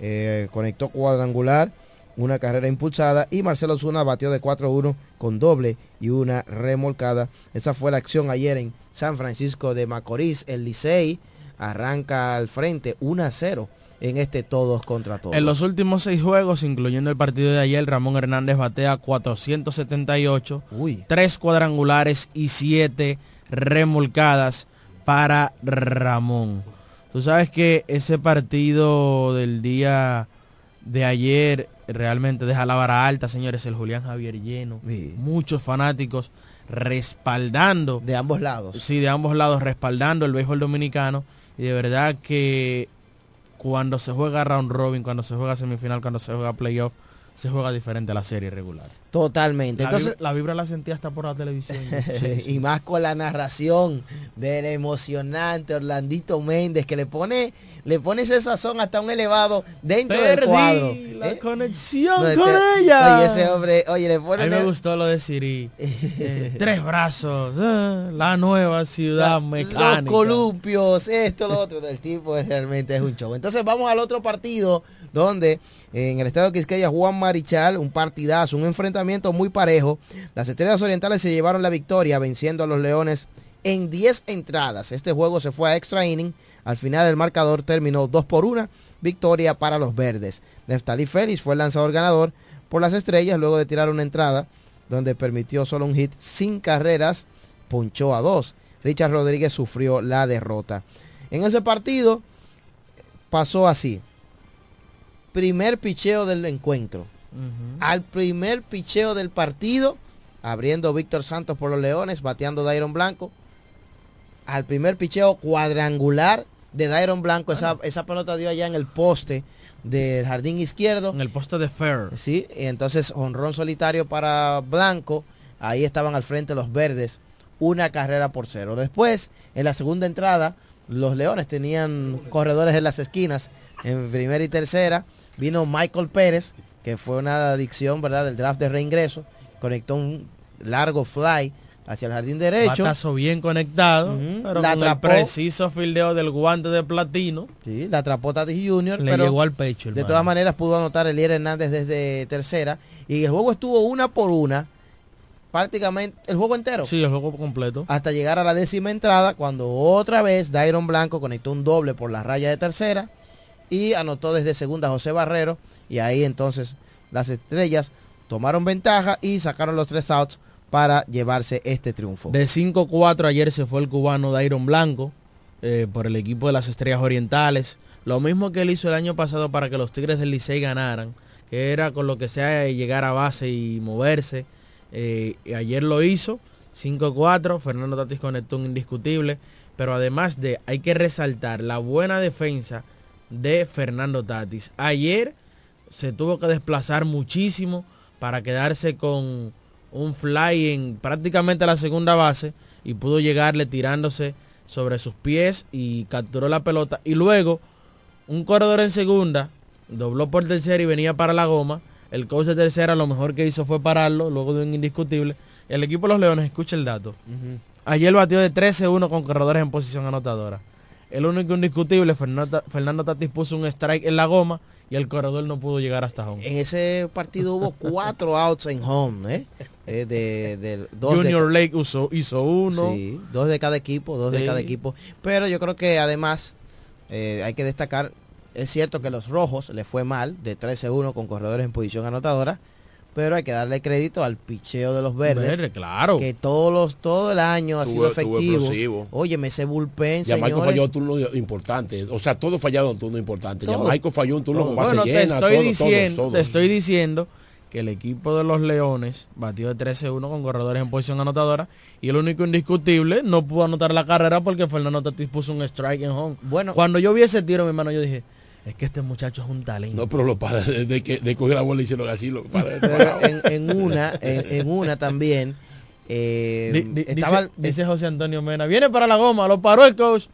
eh, conectó cuadrangular, una carrera impulsada y Marcelo Zuna batió de 4-1 con doble y una remolcada. Esa fue la acción ayer en San Francisco de Macorís. El Licey arranca al frente 1-0 en este todos contra todos. En los últimos seis juegos, incluyendo el partido de ayer, Ramón Hernández batea 478, tres cuadrangulares y siete remolcadas para Ramón. Tú sabes que ese partido del día de ayer realmente deja la vara alta, señores, el Julián Javier lleno, muchos fanáticos respaldando. De ambos lados. Sí, de ambos lados, respaldando el béisbol dominicano. Y de verdad que cuando se juega round robin, cuando se juega semifinal, cuando se juega playoff, se juega diferente a la serie regular. Totalmente. La, Entonces, vibra, la vibra la sentía hasta por la televisión. <laughs> Sí, sí. y más con la narración del emocionante Orlandito Méndez que le pone le pone ese sazón hasta un elevado dentro del Perdí cuadro. la ¿Eh? conexión No, con este- ella. Oye, ese hombre, oye, le pone A mí me gustó lo de Siri. <laughs> Eh, tres brazos, eh, la nueva ciudad los mecánica. columpios, esto, lo otro, del tipo realmente es un show. Entonces vamos al otro partido donde en el estado de Quisqueya Juan Marichal, un partidazo, un enfrentamiento muy parejo. Las Estrellas Orientales se llevaron la victoria venciendo a los Leones en 10 entradas. Este juego se fue a extra inning. Al final el marcador terminó 2 por 1, victoria para los verdes. Neftali Félix fue el lanzador ganador por las Estrellas luego de tirar una entrada donde permitió solo un hit sin carreras, ponchó a dos. Richard Rodríguez sufrió la derrota. En ese partido pasó así. Primer picheo del encuentro. Al primer picheo del partido, abriendo Víctor Santos por los Leones, bateando Dairon Blanco. Al primer picheo cuadrangular de Dairon Blanco, esa, esa pelota dio allá en el poste del jardín izquierdo. En el poste de Fair. Sí, y entonces honrón solitario para Blanco. Ahí estaban al frente los verdes, una carrera por cero. Después, en la segunda entrada, los Leones tenían corredores en las esquinas, en primera y tercera. Vino Michael Pérez, que fue una adicción, ¿verdad?, del draft de reingreso. Conectó un largo fly hacia el jardín derecho. Batazo bien conectado, pero La con atrapó. el preciso fildeo del guante de platino. Sí, la atrapó Tatis Jr. Le pero llegó al pecho. De todas maneras pudo anotar Elier Hernández desde tercera. Y el juego estuvo una por una. Prácticamente el juego entero. Sí, el juego completo. Hasta llegar a la décima entrada. Cuando otra vez Dairon Blanco conectó un doble por la raya de tercera. Y anotó desde segunda José Barrero. Y ahí entonces las estrellas tomaron ventaja y sacaron los tres outs para llevarse este triunfo. De 5-4 ayer se fue el cubano Dairon Blanco eh, por el equipo de las Estrellas Orientales. Lo mismo que él hizo el año pasado para que los Tigres del Licey ganaran, que era con lo que sea llegar a base y moverse. Eh, ayer lo hizo, 5-4, Fernando Tatis conectó un indiscutible, pero además de, hay que resaltar la buena defensa de Fernando Tatis. Ayer se tuvo que desplazar muchísimo para quedarse con un fly en prácticamente la segunda base y pudo llegarle tirándose sobre sus pies y capturó la pelota. Y luego un corredor en segunda dobló por tercera y venía para la goma. El coach de tercera lo mejor que hizo fue pararlo luego de un indiscutible. El equipo de los Leones escucha el dato. Ayer batió de 13-1 con corredores en posición anotadora. El único indiscutible Fernando, Fernando Tatis puso un strike en la goma y el corredor no pudo llegar hasta home En ese partido hubo <laughs> cuatro outs en home, ¿eh? eh, de, dos de- Junior Lake hizo, hizo uno. Sí, dos de cada equipo, dos de cada equipo. Pero yo creo que además eh, hay que destacar, es cierto que los rojos le fue mal, de 13-1 con corredores en posición anotadora, pero hay que darle crédito al picheo de los verdes. Verde, claro. Que todos los, todo el año ha sido efectivo. explosivo. Óyeme, ese bullpen, Jamaico señores. falló un turno importante. O sea, todo fallado en turno importante. Todo. Jamaico falló un turno con base Bueno, te llena. estoy, todo, diciendo, te estoy diciendo que el equipo de los Leones batió de 13-1 con corredores en posición anotadora y el único indiscutible no pudo anotar la carrera porque Fernando Tatis puso un strike en home. Bueno, Cuando yo vi ese tiro, mi hermano, yo dije, es que este muchacho es un talento. No, pero lo para de que de coger la bola y hicieron así. Lo para pero en, en una, en, en una también, eh, Di- di- estaba, dice, dice José Antonio Mena, viene para la goma, lo paró el coach.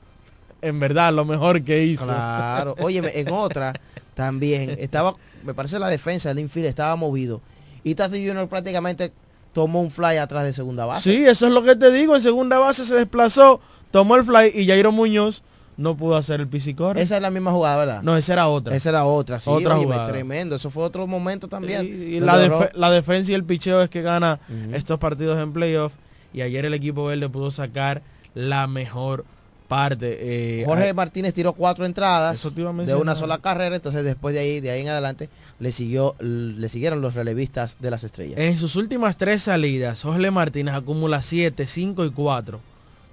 En verdad, lo mejor que hizo. Claro. Óyeme, en otra también estaba, me parece la defensa del infield estaba movido. Y Tati Junior prácticamente tomó un fly atrás de segunda base. Sí, eso es lo que te digo. En segunda base se desplazó, tomó el fly y Jairo Muñoz no pudo hacer el piscicore. Esa es la misma jugada, ¿verdad? No, esa era otra. Esa era otra, sí, Otra jugada. tremendo. Eso fue otro momento también. Y la, la defensa y el picheo es que gana estos partidos en playoff. Y ayer el equipo verde pudo sacar la mejor parte. eh, Jorge Martínez tiró cuatro entradas de una sola carrera, entonces después de ahí, de ahí en adelante, le siguió, le siguieron los relevistas de las estrellas. En sus últimas tres salidas, Jorge Martínez acumula 7, 5 y 4.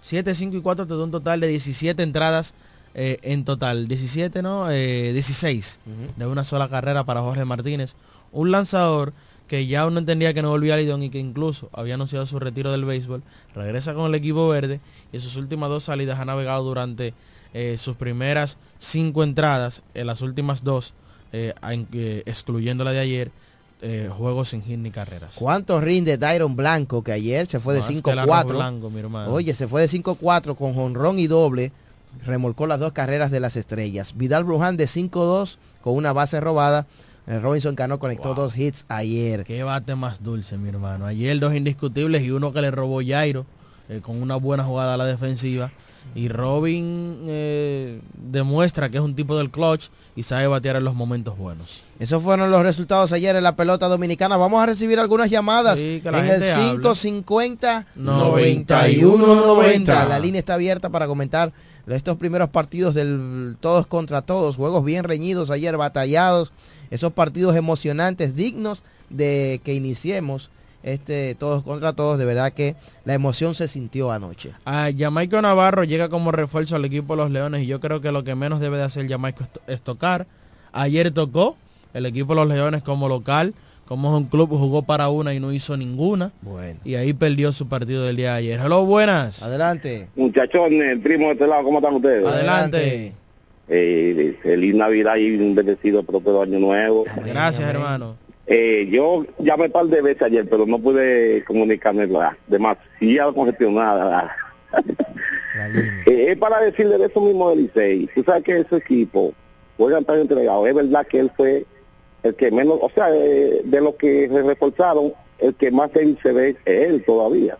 7, 5 y 4 te da un total de 17 entradas eh, en total. 17, ¿no? Eh, 16 de una sola carrera para Jorge Martínez. Un lanzador que ya uno entendía que no volvía a Lidón y que incluso había anunciado su retiro del béisbol. Regresa con el equipo verde y en sus últimas dos salidas ha navegado durante eh, sus primeras cinco entradas, en las últimas dos, eh, en- eh, excluyendo la de ayer, eh, juegos sin hit ni carreras. ¿Cuánto rinde Dairon Blanco que ayer se fue de No, es que el arroz 5-4? blanco, mi hermano. Oye, se fue de 5-4 con jonrón y doble. Remolcó las dos carreras de las estrellas. Vidal Bruján de 5-2 con una base robada. Eh, Robinson Cano conectó dos hits ayer. Qué bate más dulce, mi hermano. Ayer dos indiscutibles y uno que le robó Jairo eh, con una buena jugada a la defensiva. Y Robin eh, demuestra que es un tipo del clutch y sabe batear en los momentos buenos. Esos fueron los resultados ayer en la pelota dominicana. Vamos a recibir algunas llamadas Sí, en el gente hable. 550 91 9190. La línea está abierta para comentar estos primeros partidos del todos contra todos, juegos bien reñidos ayer, batallados, esos partidos emocionantes, dignos de que iniciemos este todos contra todos. De verdad que la emoción se sintió anoche. A Jamaico Navarro llega como refuerzo al equipo de los Leones y yo creo que lo que menos debe de hacer Jamaico es, to- es tocar. Ayer tocó el equipo de los Leones como local, como es un club, jugó para una y no hizo ninguna. Bueno. Y ahí perdió su partido del día de ayer. Hello, buenas. Adelante. Muchachones, el primo de este lado, ¿cómo están ustedes? Adelante. Eh, feliz Navidad y un bendecido próspero año nuevo. Gracias, hermano. Eh, yo llamé un par de veces ayer, pero no pude comunicarme la demasiado congestionada. <laughs> Eh, es para decirle de eso mismo del Licey. Tú sabes que ese equipo juega tan entregado. Es verdad que él fue el que menos, o sea, eh, de lo que se reforzaron, el que más débil se ve es él todavía.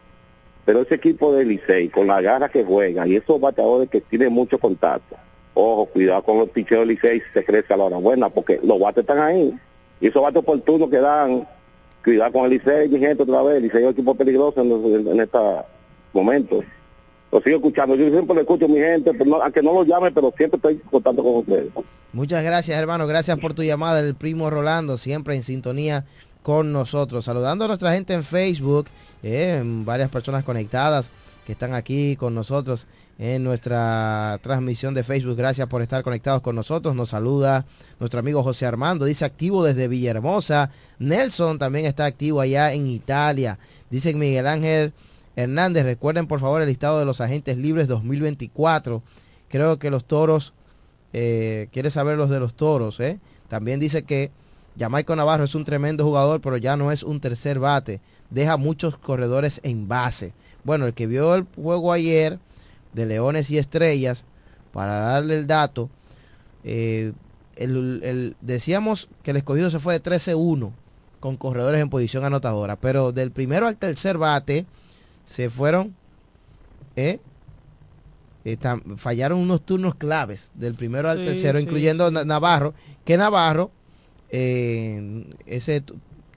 Pero ese equipo de Licey, con la garra que juega y esos bateadores que tienen mucho contacto, ojo, cuidado con los picheos de Licey, se crece a la hora buena, porque los bates están ahí. Y esos bates oportunos que dan, cuidado con el Licey, mi gente, otra vez, el Licey es un equipo peligroso en, en, en estos momentos. Lo sigo escuchando, yo siempre lo escucho, mi gente, pero no- aunque no lo llame, pero siempre estoy en contacto con ustedes. Muchas gracias, hermano. Gracias por tu llamada, el primo Rolando, siempre en sintonía con nosotros. Saludando a nuestra gente en Facebook, eh, varias personas conectadas que están aquí con nosotros en nuestra transmisión de Facebook. Gracias por estar conectados con nosotros. Nos saluda nuestro amigo José Armando, dice activo desde Villahermosa. Nelson también está activo allá en Italia. Dice Miguel Ángel Hernández, recuerden por favor el listado de los agentes libres 2024. Creo que los toros eh, quiere saber los de los toros. ¿eh? También dice que Jamaico Navarro es un tremendo jugador, pero ya no es un tercer bate. Deja muchos corredores en base. Bueno, el que vio el juego ayer de Leones y Estrellas, para darle el dato, eh, el- el- decíamos que el escogido se fue de 13-1 con corredores en posición anotadora, pero del primero al tercer bate se fueron eh, fallaron unos turnos claves del primero al Sí, tercero, sí, incluyendo Na- Navarro, que Navarro, eh, ese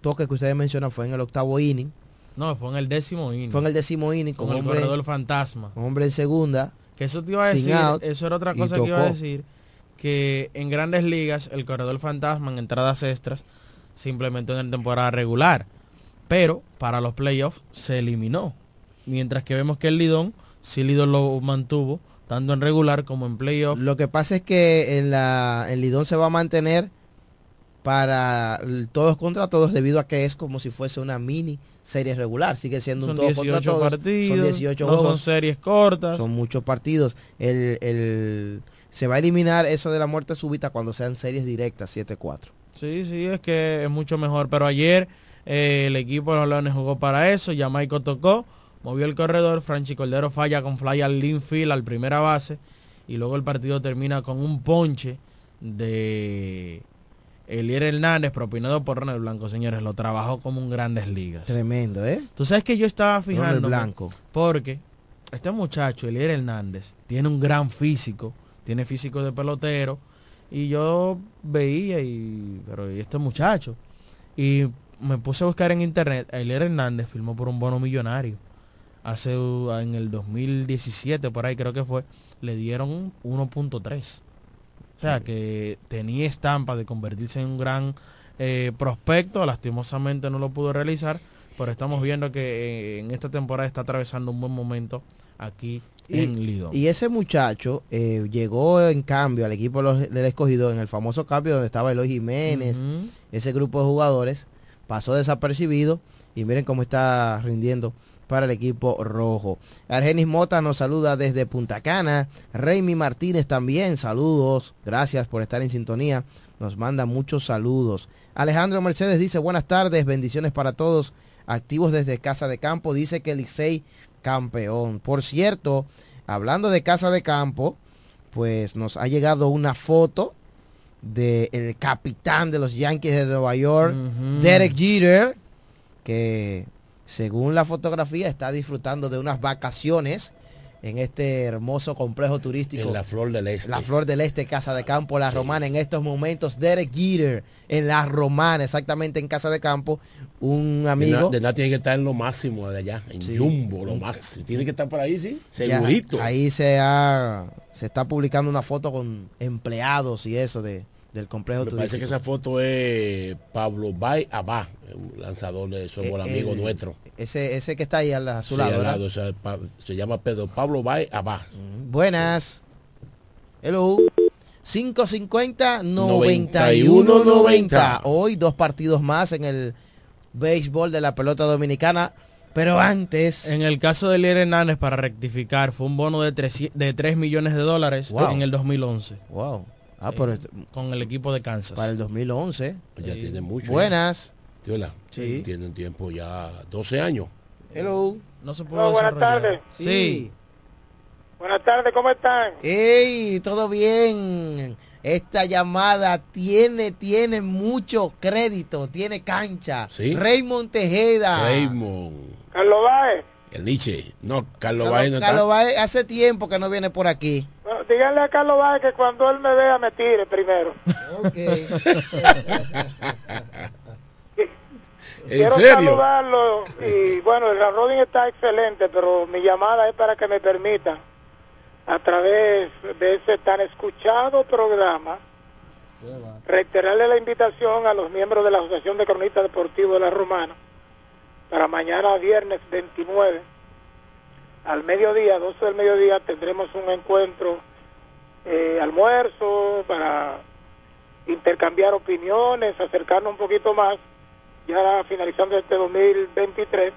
toque que ustedes mencionan fue en el octavo inning. No, fue en el décimo inning. Fue en el décimo inning con, con el hombre, corredor fantasma. hombre en segunda. Que eso te iba a decir, out, eso era otra cosa que iba a decir, que en grandes ligas el corredor fantasma en entradas extras se implementó en la temporada regular, pero para los playoffs se eliminó. Mientras que vemos que el Lidón, sí Lidón lo mantuvo, tanto en regular como en playoff. Lo que pasa es que en la el Lidón se va a mantener para todos contra todos debido a que es como si fuese una mini serie regular. Sigue siendo Son un todos contra 18 todos. partidos, son 18 no son series cortas. Son muchos partidos. El, el- se va a eliminar eso de la muerte súbita cuando sean series directas 7-4. Sí, sí, es que es mucho mejor. Pero ayer eh, el equipo de los Leones jugó para eso. Jamaico tocó, movió el corredor. Franchi Cordero falla con fly al infield, al primera base. Y luego el partido termina con un ponche de Elier Hernández, propinado por Ronald Blanco. Señores, lo trabajó como un grandes ligas. Tremendo, ¿eh? Tú sabes que yo estaba Ronald fijando Blanco. porque este muchacho, Elier Hernández, tiene un gran físico, tiene físico de pelotero, y yo veía y pero ¿y este muchacho? Y me puse a buscar en internet, Elier Hernández firmó por un bono millonario. Hace en el 2017 por ahí creo que fue, le dieron 1.3. O sea, que tenía estampa de convertirse en un gran eh, prospecto, lastimosamente no lo pudo realizar, pero estamos viendo que eh, en esta temporada está atravesando un buen momento aquí en Lidón. Y ese muchacho eh, llegó en cambio al equipo del escogido en el famoso cambio donde estaba Eloy Jiménez, ese grupo de jugadores, pasó desapercibido. Y miren cómo está rindiendo para el equipo rojo. Argenis Mota nos saluda desde Punta Cana. Raimi Martínez también, saludos. Gracias por estar en sintonía. Nos manda muchos saludos. Alejandro Mercedes dice buenas tardes, bendiciones para todos. Activos desde Casa de Campo, dice que Licey campeón. Por cierto, hablando de Casa de Campo, pues nos ha llegado una foto del capitán de los Yankees de Nueva York. Derek Jeter, que según la fotografía está disfrutando de unas vacaciones en este hermoso complejo turístico. En la Flor del Este. La Flor del Este, Casa de Campo, La Romana. En estos momentos, Derek Jeter en La Romana, exactamente en Casa de Campo. Un amigo. De nada tiene que estar en lo máximo de allá, en Sí. Jumbo, lo máximo. Tiene que estar por ahí, sí, Ya, segurito. ahí se ha, se está publicando una foto con empleados y eso de, del complejo Me parece turístico. que esa foto es Pablo Bay Abá, un lanzador de Somos Eh, amigo el- nuestro. Ese, ese que está ahí al- a su Sí, lado, al ¿verdad? lado, o sea, pa- se llama Pedro Pablo Bay Abá. Buenas. Hello. 550 91 91 90. Hoy dos partidos más en el béisbol de la pelota dominicana. Pero antes. En el caso de Elier Hernández, para rectificar, fue un bono de 3, de 3 millones de dólares Wow. en el 2011. Wow. Ah, pero con el equipo de Kansas. para el 2011. Ya tiene mucho. Buenas. ¿Sí, verdad? Sí. Tiene un tiempo ya, 12 años. Hello. No se Hola, buenas tardes. Sí. Buenas tardes, ¿cómo están? ¡Ey! ¿Todo bien? Esta llamada tiene, tiene mucho crédito, tiene cancha. Sí. Raymond Tejeda. Raymond, Carlos Báez. El Nietzsche. No, Carlos Bay no está. Carlos Baez hace tiempo que no viene por aquí. Bueno, díganle a Carlos Báez que cuando él me vea me tire primero. <laughs> ¿En Quiero serio? saludarlo y bueno, el Rodin está excelente, pero mi llamada es para que me permitan a través de ese tan escuchado programa reiterarle la invitación a los miembros de la Asociación de Cronistas Deportivos de la Romana para mañana viernes 29 al mediodía, 12 del mediodía, tendremos un encuentro, eh, almuerzo para intercambiar opiniones, acercarnos un poquito más, ya finalizando este 2023.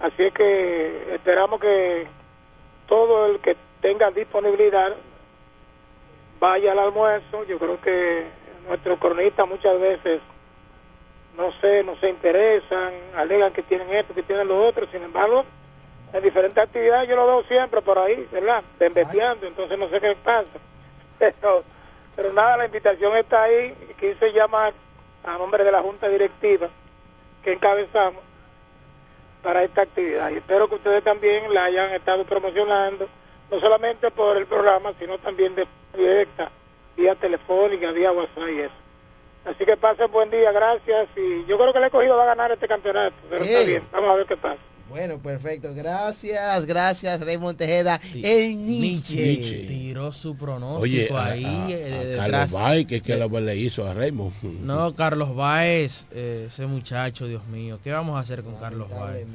Así es que esperamos que todo el que tenga disponibilidad vaya al almuerzo. Yo creo que nuestros cronistas muchas veces no sé, no se interesan, alegan que tienen esto, que tienen lo otro, sin embargo, en diferentes actividades yo lo veo siempre por ahí, ¿verdad? Investigando, entonces no sé qué pasa. <laughs> Pero, pero nada, la invitación está ahí, quise llamar a nombre de la Junta Directiva que encabezamos para esta actividad. Y espero que ustedes también la hayan estado promocionando, no solamente por el programa, sino también de directa, vía telefónica, vía WhatsApp y eso. Así que pasen buen día, gracias. Y yo creo que el escogido va a ganar este campeonato. Pero está bien, vamos a ver qué pasa. Bueno, perfecto. Gracias, gracias, Raymond Tejeda. El Nietzsche. Tiró su pronóstico Oye, ahí a- eh, a. Carlos Bay, que es que lo- le hizo a Raymond. No, Carlos Baez, eh, ese muchacho, Dios mío, ¿qué vamos a hacer con Carlos Baez?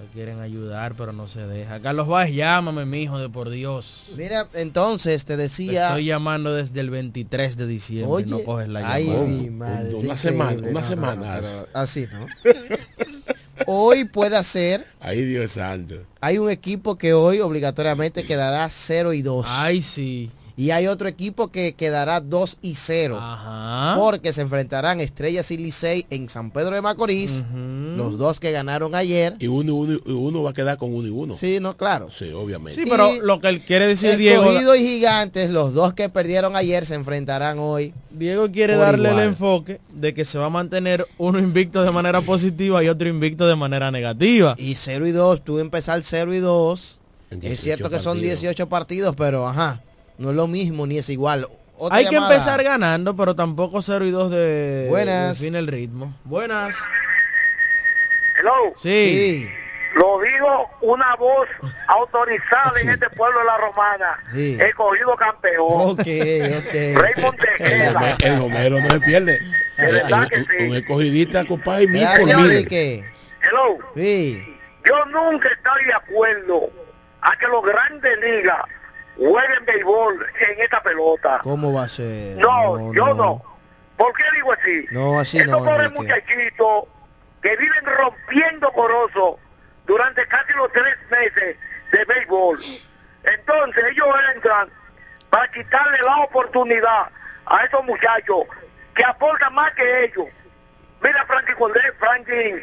Le quieren ayudar, pero no se deja. Carlos Baez, llámame, mi hijo, de por Dios. Mira, entonces te Te decía. estoy llamando desde el 23 de diciembre, Oye, no coges la ay, llamada. mi madre, Una semana, una No, no, semana. no, pero así, ¿no? <laughs> Hoy puede ser. Ay, Dios santo. Hay un equipo que hoy obligatoriamente quedará 0 y 2. Ay, sí. Y hay otro equipo que quedará 2 y 0. Ajá. Porque se enfrentarán Estrellas y Licey en San Pedro de Macorís. Los dos que ganaron ayer. Y uno, uno, y uno va a quedar con uno y uno. Sí, no, claro. Sí, obviamente. Sí, pero lo que él quiere decir Diego, Escogido y Gigantes, los dos que perdieron ayer, se enfrentarán hoy. Diego quiere darle igual. el enfoque de que se va a mantener uno invicto de manera positiva y otro invicto de manera negativa. Y 0 y 2, tú empezar 0 y 2. En Es cierto 18 que son partidos. 18 partidos, pero ajá, no es lo mismo ni es igual. Otra Hay que empezar ganando, pero tampoco 0 y 2 de Buenas. de fin el ritmo. Buenas. Hello. Sí. Lo digo una voz autorizada en <laughs> este pueblo de la Romana. Sí. Escogido campeón. Ok, ok. Raymond El, el Homero no se pierde. De verdad que un, sí. un escogidista, compadre, mil por Gracias, mil. Enrique. Hello. Sí. Yo nunca estoy de acuerdo a que los grandes ligas jueguen béisbol en esta pelota. ¿Cómo va a ser? No, yo no. ¿Por qué digo así? No, así Estos no, pobres muchachitos que viven rompiendo corozo durante casi los tres meses de béisbol. Entonces ellos entran para quitarle la oportunidad a esos muchachos que aportan más que ellos. Mira Frankie Cordero, Frankie,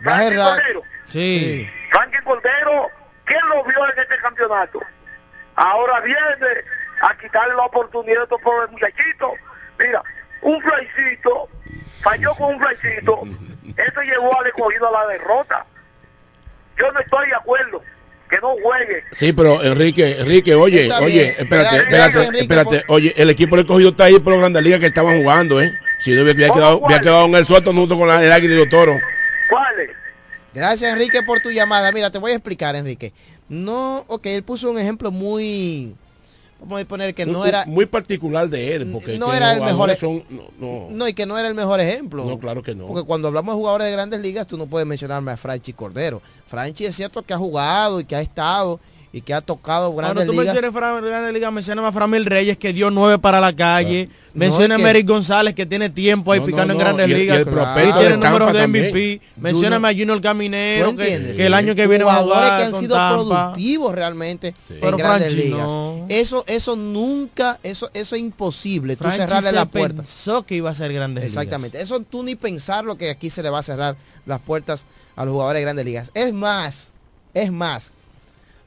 Frankie ra- Cordero. Sí. Frankie Cordero, ¿quién lo vio en este campeonato? Ahora viene a quitarle la oportunidad a estos pobres muchachitos. Mira, un flycito, falló con un flycito, eso llevó al escogido a la derrota. Yo no estoy de acuerdo que no juegue. Sí, pero Enrique, Enrique, oye, Está oye, bien. espérate, espérate, Enrique, espérate. Oye, el equipo del escogido está ahí por las grandes ligas que estaban jugando, ¿eh? Si no hubiera quedado, ¿Cómo hubiera cuál? quedado en el suelto junto con la- el águila y los toros. ¿Cuáles? Gracias, Enrique, por tu llamada. Mira, te voy a explicar, Enrique. No, ok, él puso un ejemplo muy... Vamos a poner que no era... muy particular de él, porque no era el mejor- son- no, no, No, y que no era el mejor ejemplo. no, claro que no. Porque cuando hablamos de jugadores de grandes ligas, tú no puedes mencionarme a Franchi Cordero. Franchi es cierto que ha jugado y que ha estado y que ha tocado grandes tú ligas. menciones Fran- Grandes Ligas, menciona a Framil Reyes que dio nueve para la calle. No, Menciona es a que- Mery González que tiene tiempo ahí No, picando no, en no, Grandes y el- y Ligas. el prospecto y tiene de números de también. MVP. Mencióname a Junior Caminero ¿Tú que, que el año que viene va a Jugadores jugar que han con sido Tampa. productivos realmente en Pero grandes Franchi ligas. no. Eso, eso nunca, eso, eso es imposible. Tú Franchi cerrarle se la puerta. pensó que iba a ser Grandes Exactamente. Eso tú ni pensar lo que aquí se le va a cerrar las puertas a los jugadores de grandes ligas. Es más, es más,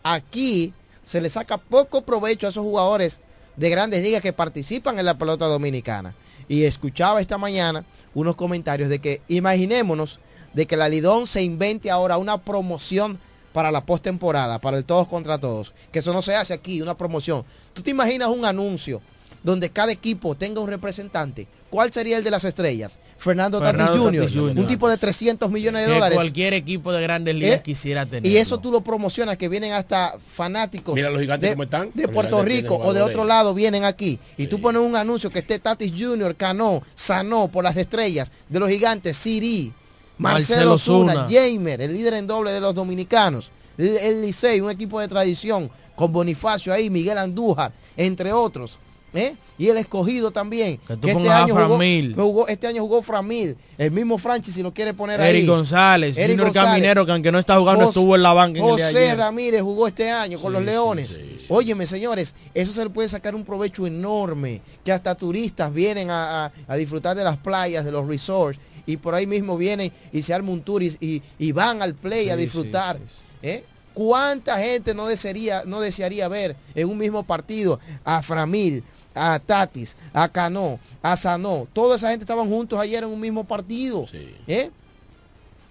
aquí se le saca poco provecho a esos jugadores de grandes ligas que participan en la pelota dominicana. Y escuchaba esta mañana unos comentarios de que imaginémonos de que la Lidón se invente ahora una promoción para la postemporada, para el todos contra todos, que eso no se hace aquí, una promoción. ¿Tú te imaginas un anuncio donde cada equipo tenga un representante? ¿Cuál sería el de las estrellas? Fernando, Fernando Tatis Jr., Tatis Jr. un tipo de 300 millones de que dólares. cualquier equipo de Grandes Ligas ¿Eh? quisiera tener. Y eso tú lo promocionas, que vienen hasta fanáticos Mira los gigantes de, cómo están. de Los Puerto gigantes Rico o de otro lado vienen aquí. Y tú pones un anuncio que esté Tatis Jr., Cano, Sanó, por las estrellas de los gigantes, Siri, Marcelo Marcelo Zuna, Zuna. Jamer, el líder en doble de los dominicanos, el, el Licey, un equipo de tradición, con Bonifacio ahí, Miguel Andújar, entre otros. ¿Eh? Y el escogido también. Que tú que este año, jugó, este año jugó Framil, el mismo Franchi si lo quiere poner ahí. Eric González, Eric González. Caminero, que aunque no está jugando, José- estuvo en la banca en José. Ramírez jugó este año con los Leones. Óyeme, señores, eso se le puede sacar un provecho enorme, que hasta turistas vienen a, a- a disfrutar de las playas, de los resorts, y por ahí mismo vienen y se arma un tour y, y- y van al play a Sí, disfrutar. ¿eh? ¿Cuánta gente no desearía, no desearía ver en un mismo partido a Framil, a Tatis, a Cano, a Sanó? Toda esa gente estaban juntos ayer en un mismo partido. ¿eh?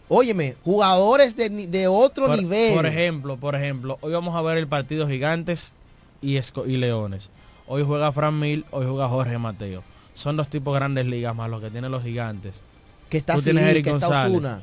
Óyeme, jugadores de, de otro por, nivel. Por ejemplo, por ejemplo, hoy vamos a ver el partido Gigantes y, Esco- y Leones. Hoy juega Fran Mil, hoy juega Jorge Mateo. son los tipos grandes ligas más los que tienen los gigantes. Que está Tú tienes Eric que está González.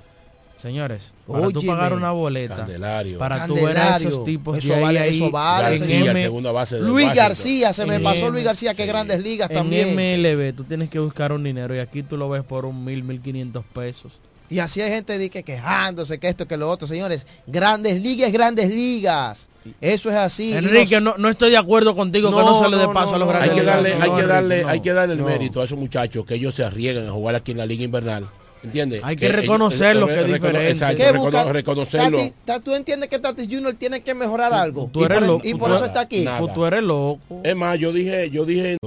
Señores, para tú Óyeme. pagar una boleta, Candelario. para tú ver a esos tipos Eso de ahí, vale, ahí, eso vale, en García, M- segunda base de Luis Washington. García, se me En pasó M- Luis García, que grandes ligas en también. MLB tú tienes que buscar un dinero y aquí tú lo ves por un mil, mil quinientos pesos. Y así hay gente de que quejándose que esto, que lo otro. Señores, grandes ligas, grandes ligas. Eso es así. Y Enrique, nos- no, no estoy de acuerdo contigo que no se le dé paso a los Hay grandes que ligas. darle, No, hay que darle, no. hay que darle el No. mérito a esos muchachos que ellos se arriesgan a jugar aquí en la liga invernal. ¿Entiendes? Hay que reconocerlo, que es diferente. Exacto, ¿Qué recono- busca- reconocerlo. Tati, Ta- ¿Tú entiendes que Tatis Junior tiene que mejorar algo? Tú y eres por, loco. y por eso está aquí. Nada. Tú eres loco. Es más, yo dije, yo dije